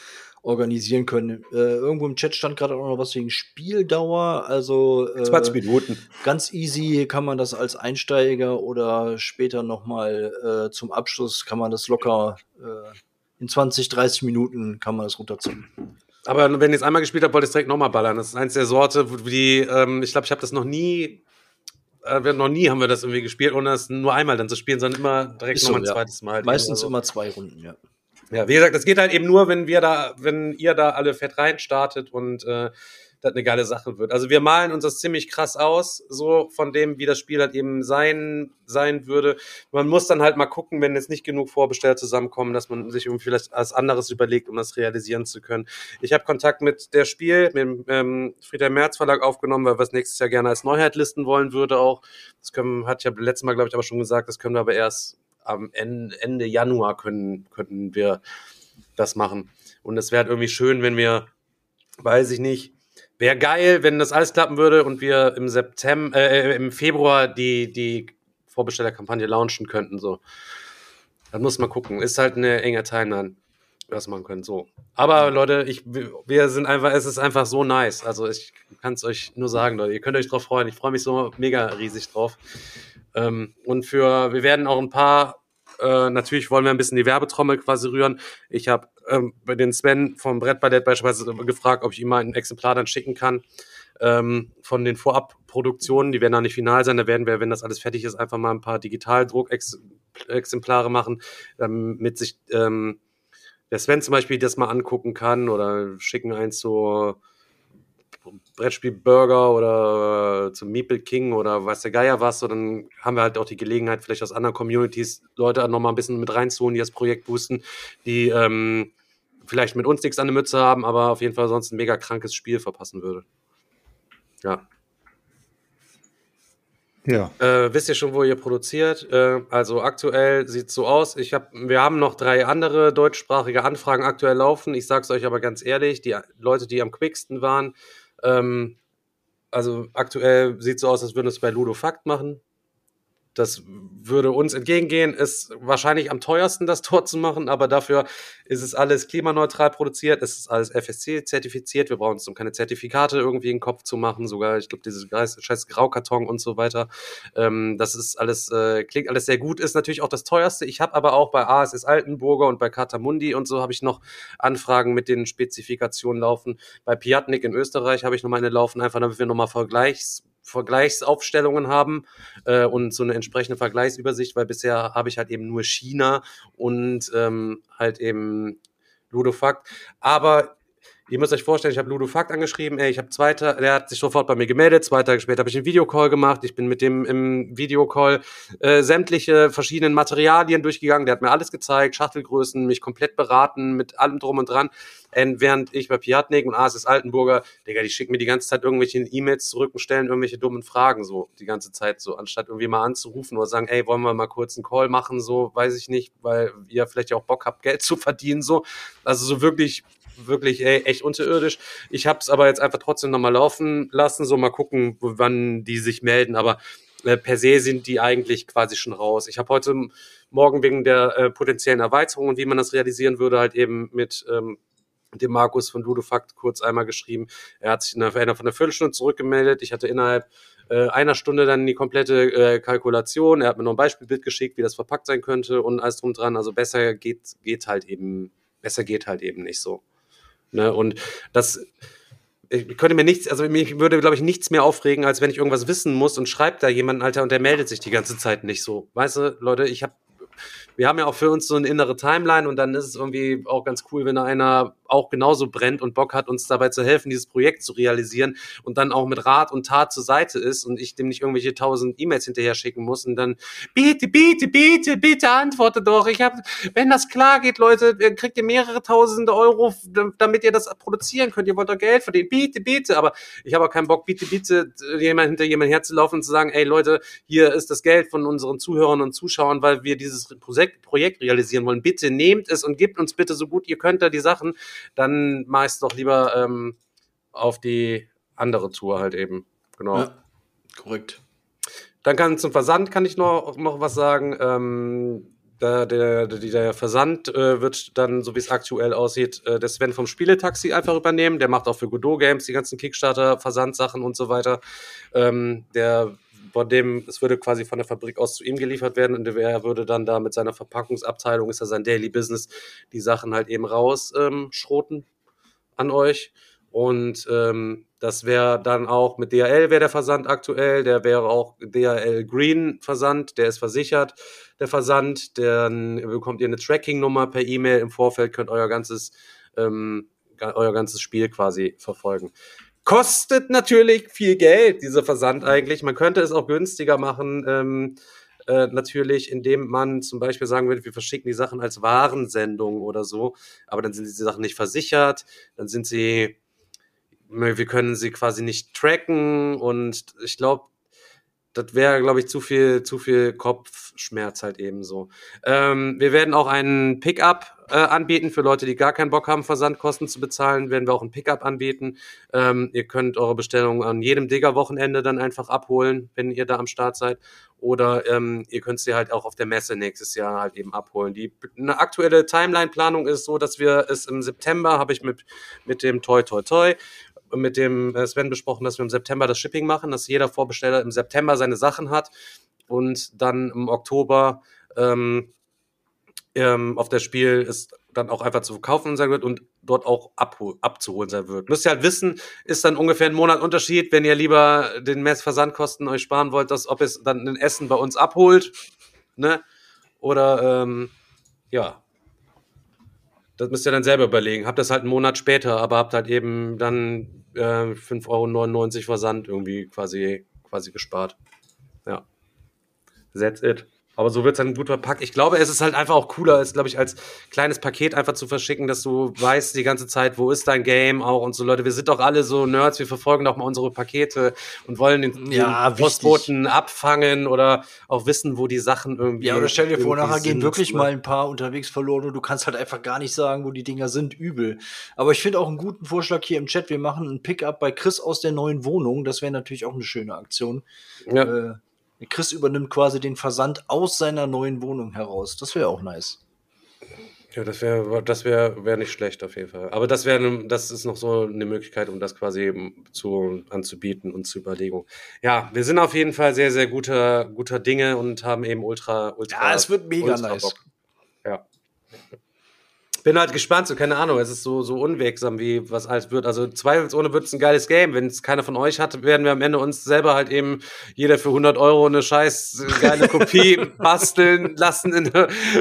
organisieren können. Äh, irgendwo im Chat stand gerade auch noch was wegen Spieldauer. Also äh, 20 Minuten. Ganz easy kann man das als Einsteiger oder später nochmal äh, zum Abschluss kann man das locker äh, in 20, 30 Minuten kann man das runterziehen. Aber wenn ihr es einmal gespielt habt, wollt ihr es direkt nochmal ballern. Das ist eins der Sorte, die, ähm, ich glaube, ich habe das noch nie äh, wir noch nie haben wir das irgendwie gespielt, ohne das nur einmal dann zu spielen, sondern immer direkt nochmal ein ja. zweites Mal. Meistens immer zwei Runden, ja. Ja, wie gesagt, das geht halt eben nur, wenn wir da, wenn ihr da alle fett reinstartet und äh, das eine geile Sache wird. Also wir malen uns das ziemlich krass aus, so von dem, wie das Spiel halt eben sein, sein würde. Man muss dann halt mal gucken, wenn jetzt nicht genug Vorbesteller zusammenkommen, dass man sich irgendwie vielleicht was anderes überlegt, um das realisieren zu können. Ich habe Kontakt mit der Spiel, mit dem ähm, Friedrich Merz Verlag aufgenommen, weil wir es nächstes Jahr gerne als Neuheit listen wollen würde auch. Das können, hat ja letztes Mal, glaube ich, aber schon gesagt, das können wir aber erst am Ende, Januar können, könnten wir das machen. Und es wäre irgendwie schön, wenn wir, weiß ich nicht, wäre geil, wenn das alles klappen würde und wir im September, äh, im Februar die, die Vorbestellerkampagne launchen könnten. So. Das muss man gucken. Ist halt eine enge Timeline, was man können. So. Aber Leute, ich, wir sind einfach, es ist einfach so nice. Also ich kann es euch nur sagen, Leute. Ihr könnt euch drauf freuen. Ich freue mich so mega riesig drauf. Ähm, und für, wir werden auch ein paar, äh, natürlich wollen wir ein bisschen die Werbetrommel quasi rühren. Ich habe ähm, bei den Sven vom Brettballett beispielsweise gefragt, ob ich ihm mal ein Exemplar dann schicken kann ähm, von den Vorabproduktionen. Die werden noch nicht final sein. Da werden wir, wenn das alles fertig ist, einfach mal ein paar Digitaldruckexemplare machen, damit sich ähm, der Sven zum Beispiel das mal angucken kann oder schicken eins so Brettspiel Burger oder zum Meeple King oder weiß der Geier was, so dann haben wir halt auch die Gelegenheit, vielleicht aus anderen Communities Leute noch mal ein bisschen mit reinzuholen, die das Projekt boosten, die ähm, vielleicht mit uns nichts an der Mütze haben, aber auf jeden Fall sonst ein mega krankes Spiel verpassen würde. Ja. Ja. Äh, wisst ihr schon, wo ihr produziert? Äh, also aktuell sieht es so aus. Ich hab, wir haben noch drei andere deutschsprachige Anfragen aktuell laufen. Ich sage es euch aber ganz ehrlich, die Leute, die am quicksten waren, ähm, also aktuell sieht es so aus, als würden wir es bei Ludo Fakt machen. Das würde uns entgegengehen, ist wahrscheinlich am teuersten, das [LAUGHS] Tor zu machen, aber dafür ist es alles klimaneutral produziert, es ist alles FSC-zertifiziert, wir brauchen uns um keine Zertifikate irgendwie in den Kopf zu machen, sogar, ich glaube, dieses scheiß Graukarton und so weiter. Ähm, das ist alles, äh, klingt alles sehr gut, ist natürlich auch das teuerste. Ich habe aber auch bei ASS Altenburger und bei Katamundi und so habe ich noch Anfragen mit den Spezifikationen laufen. Bei Piatnik in Österreich habe ich noch mal eine laufen, einfach damit wir nochmal Vergleichs Vergleichsaufstellungen haben äh, und so eine entsprechende Vergleichsübersicht, weil bisher habe ich halt eben nur China und ähm, halt eben Ludofakt. Aber Ihr müsst euch vorstellen, ich habe Ludo Fakt angeschrieben, ey, ich habe zwei Tage, der hat sich sofort bei mir gemeldet, zwei Tage später habe ich einen Videocall gemacht, ich bin mit dem im Videocall äh, sämtliche verschiedenen Materialien durchgegangen, der hat mir alles gezeigt, Schachtelgrößen, mich komplett beraten, mit allem drum und dran, und während ich bei Piatnik und ASS Altenburger, Digga, die schicken mir die ganze Zeit irgendwelche E-Mails zurück und stellen irgendwelche dummen Fragen so, die ganze Zeit so, anstatt irgendwie mal anzurufen oder sagen, ey, wollen wir mal kurz einen Call machen, so, weiß ich nicht, weil ihr vielleicht auch Bock habt, Geld zu verdienen, so, also so wirklich wirklich ey, echt unterirdisch. Ich habe es aber jetzt einfach trotzdem nochmal laufen lassen, so mal gucken, wann die sich melden. Aber äh, per se sind die eigentlich quasi schon raus. Ich habe heute Morgen wegen der äh, potenziellen Erweiterung und wie man das realisieren würde, halt eben mit ähm, dem Markus von Ludofakt kurz einmal geschrieben. Er hat sich innerhalb von einer Viertelstunde zurückgemeldet. Ich hatte innerhalb äh, einer Stunde dann die komplette äh, Kalkulation. Er hat mir noch ein Beispielbild geschickt, wie das verpackt sein könnte und alles drum dran. Also besser geht, geht halt eben, besser geht halt eben nicht so. Ne? Und das ich könnte mir nichts, also mich würde, glaube ich, nichts mehr aufregen, als wenn ich irgendwas wissen muss und schreibt da jemand, Alter, und der meldet sich die ganze Zeit nicht so. Weißt du, Leute, ich habe wir haben ja auch für uns so eine innere Timeline und dann ist es irgendwie auch ganz cool, wenn da einer auch genauso brennt und Bock hat, uns dabei zu helfen, dieses Projekt zu realisieren und dann auch mit Rat und Tat zur Seite ist und ich dem nicht irgendwelche tausend E-Mails hinterher schicken muss und dann bitte, bitte, bitte, bitte antworte doch. Ich habe, wenn das klar geht, Leute, kriegt ihr mehrere tausende Euro, damit ihr das produzieren könnt. Ihr wollt doch Geld verdienen. Bitte, bitte. Aber ich habe auch keinen Bock, bitte, bitte, jemand hinter jemand herzulaufen und zu sagen, ey Leute, hier ist das Geld von unseren Zuhörern und Zuschauern, weil wir dieses Projekt realisieren wollen, bitte nehmt es und gebt uns bitte so gut ihr könnt da die Sachen, dann es doch lieber ähm, auf die andere Tour halt eben. Genau. Ja, korrekt. Dann kann zum Versand kann ich noch, noch was sagen. Ähm, der, der, der Versand äh, wird dann, so wie es aktuell aussieht, äh, der Sven vom Spieletaxi einfach übernehmen. Der macht auch für Godot Games die ganzen Kickstarter-Versandsachen und so weiter. Ähm, der von dem, es würde quasi von der Fabrik aus zu ihm geliefert werden und er würde dann da mit seiner Verpackungsabteilung, ist ja sein Daily Business, die Sachen halt eben rausschroten ähm, an euch. Und ähm, das wäre dann auch mit DHL wäre der Versand aktuell, der wäre auch DHL Green Versand, der ist versichert, der Versand, dann bekommt ihr eine Tracking-Nummer per E-Mail im Vorfeld, könnt euer ganzes ähm, euer ganzes Spiel quasi verfolgen. Kostet natürlich viel Geld, dieser Versand eigentlich. Man könnte es auch günstiger machen. Ähm, äh, natürlich, indem man zum Beispiel sagen würde, wir verschicken die Sachen als Warensendung oder so, aber dann sind diese Sachen nicht versichert, dann sind sie, wir können sie quasi nicht tracken und ich glaube, das wäre, glaube ich, zu viel, zu viel Kopfschmerz halt eben so. Ähm, wir werden auch einen Pickup äh, anbieten für Leute, die gar keinen Bock haben, Versandkosten zu bezahlen. Werden wir auch einen Pickup anbieten. Ähm, ihr könnt eure Bestellung an jedem Digger-Wochenende dann einfach abholen, wenn ihr da am Start seid. Oder ähm, ihr könnt sie halt auch auf der Messe nächstes Jahr halt eben abholen. Die eine aktuelle Timeline-Planung ist so, dass wir es im September habe ich mit mit dem Toy Toy Toy mit dem äh, Sven besprochen, dass wir im September das Shipping machen, dass jeder Vorbesteller im September seine Sachen hat und dann im Oktober ähm, ähm, auf das Spiel ist dann auch einfach zu verkaufen sein wird und dort auch abzuholen sein wird. Müsst ihr halt wissen, ist dann ungefähr ein Monat Unterschied, wenn ihr lieber den Messversandkosten euch sparen wollt, dass ob es dann ein Essen bei uns abholt, ne? Oder ähm, ja, das müsst ihr dann selber überlegen. Habt das halt einen Monat später, aber habt halt eben dann äh, 5,99 Euro Versand irgendwie quasi, quasi gespart. Ja. That's it. Aber so wird es dann gut verpackt. Ich glaube, es ist halt einfach auch cooler, es glaube ich als kleines Paket einfach zu verschicken, dass du weißt die ganze Zeit, wo ist dein Game auch und so Leute. Wir sind doch alle so Nerds, wir verfolgen doch mal unsere Pakete und wollen den, ja, den Postboten abfangen oder auch wissen, wo die Sachen irgendwie. Ja, oder stell dir vor, nachher gehen wirklich mal ein paar unterwegs verloren und du kannst halt einfach gar nicht sagen, wo die Dinger sind. Übel. Aber ich finde auch einen guten Vorschlag hier im Chat. Wir machen ein Pickup bei Chris aus der neuen Wohnung. Das wäre natürlich auch eine schöne Aktion. Ja. Äh, Chris übernimmt quasi den Versand aus seiner neuen Wohnung heraus. Das wäre auch nice. Ja, das wäre das wäre wär nicht schlecht auf jeden Fall. Aber das wäre das ist noch so eine Möglichkeit, um das quasi eben zu anzubieten und zu Überlegung. Ja, wir sind auf jeden Fall sehr sehr guter guter Dinge und haben eben ultra ultra. Ja, es wird mega nice. Bock. Ja. Bin halt gespannt, so keine Ahnung, es ist so, so unwegsam, wie was alles wird. Also zweifelsohne wird es ein geiles Game. Wenn es keiner von euch hat, werden wir am Ende uns selber halt eben jeder für 100 Euro eine scheiß äh, geile Kopie [LAUGHS] basteln lassen, in,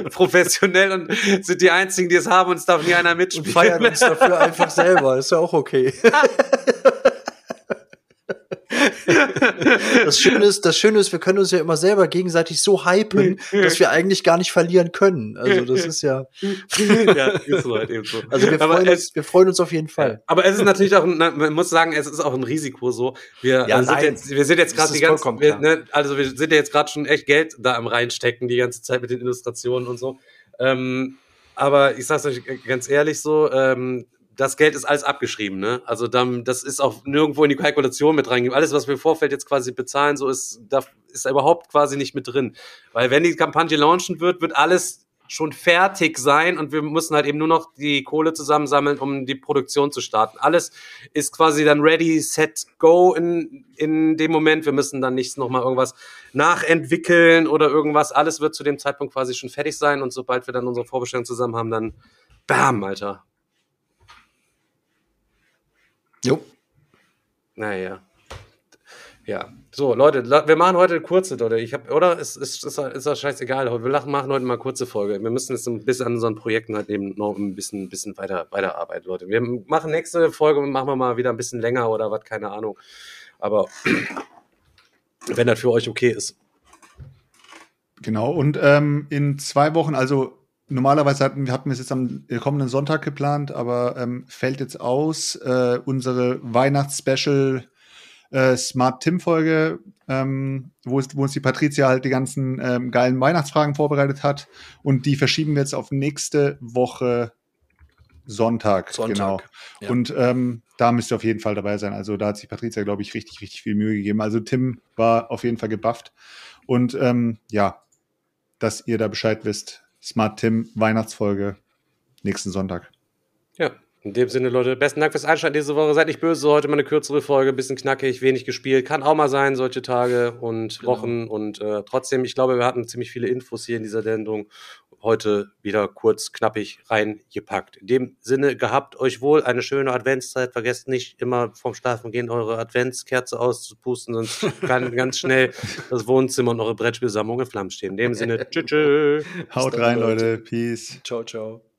professionell und sind die Einzigen, die es haben und es darf nie einer Und mitspielen. feiern uns dafür einfach selber. Ist ja auch okay. [LAUGHS] [LAUGHS] Das Schöne ist, das Schöne ist, wir können uns ja immer selber gegenseitig so hypen, dass wir eigentlich gar nicht verlieren können. Also das ist ja, [LAUGHS] ja, ist so halt eben so. also wir freuen, es- uns, wir freuen uns auf jeden Fall. Aber es ist natürlich auch, ein- man muss sagen, es ist auch ein Risiko so. Wir, Ja, sind, nein. jetzt, wir sind jetzt gerade die ganze, wir, ne, also wir sind ja jetzt gerade schon echt Geld da am reinstecken die ganze Zeit mit den Illustrationen und so. Ähm, aber ich sag's euch ganz ehrlich so, ähm, das Geld ist alles abgeschrieben, ne? Also dann, das ist auch nirgendwo in die Kalkulation mit reingegeben. Alles, was wir im Vorfeld jetzt quasi bezahlen, so ist, da ist da überhaupt quasi nicht mit drin. Weil wenn die Kampagne launchen wird, wird alles schon fertig sein und wir müssen halt eben nur noch die Kohle zusammensammeln, um die Produktion zu starten. Alles ist quasi dann ready, set, go in, in dem Moment. Wir müssen dann nicht nochmal irgendwas nachentwickeln oder irgendwas. Alles wird zu dem Zeitpunkt quasi schon fertig sein und sobald wir dann unsere Vorbestellung zusammen haben, dann bam, Alter. Jo. Naja. Ja. So, Leute, wir machen heute eine kurze, Leute. Ich hab, oder? Ist, ist, ist, ist das scheißegal. Wir lachen- machen heute mal eine kurze Folge. Wir müssen jetzt ein bisschen an unseren Projekten halt eben noch ein bisschen, bisschen weiter, weiterarbeiten, Leute. Wir machen nächste Folge, machen wir mal wieder ein bisschen länger oder was, keine Ahnung. Aber wenn das für euch okay ist. Genau, und ähm, in zwei Wochen, also normalerweise hatten, hatten wir es jetzt am kommenden Sonntag geplant, aber ähm, fällt jetzt aus. Äh, unsere Weihnachts-Special äh, Smart Tim-Folge, ähm, wo, es- wo uns die Patricia halt die ganzen ähm, geilen Weihnachtsfragen vorbereitet hat. Und die verschieben wir jetzt auf nächste Woche Sonntag. Sonntag, Genau. ja. Und ähm, da müsst ihr auf jeden Fall dabei sein. Also da hat sich Patricia, glaube ich, richtig, richtig viel Mühe gegeben. Also Tim war auf jeden Fall gebufft. Und ähm, ja, dass ihr da Bescheid wisst. Smart Tim Weihnachtsfolge nächsten Sonntag. In dem Sinne, Leute, besten Dank fürs Einschalten diese Woche. Seid nicht böse, heute mal eine kürzere Folge, bisschen knackig, wenig gespielt. Kann auch mal sein, solche Tage und Genau. Wochen. Und äh, trotzdem, ich glaube, wir hatten ziemlich viele Infos hier in dieser Sendung. Heute wieder kurz, knappig reingepackt. In dem Sinne, gehabt euch wohl eine schöne Adventszeit. Vergesst nicht immer vorm Schlafen gehen eure Adventskerze auszupusten, sonst [LAUGHS] kann ganz schnell das Wohnzimmer und eure Brettspielsammlung in Flammen stehen. In dem Sinne, tschüss. tschüss. Haut rein, Leute. Leute. Peace. Ciao, ciao.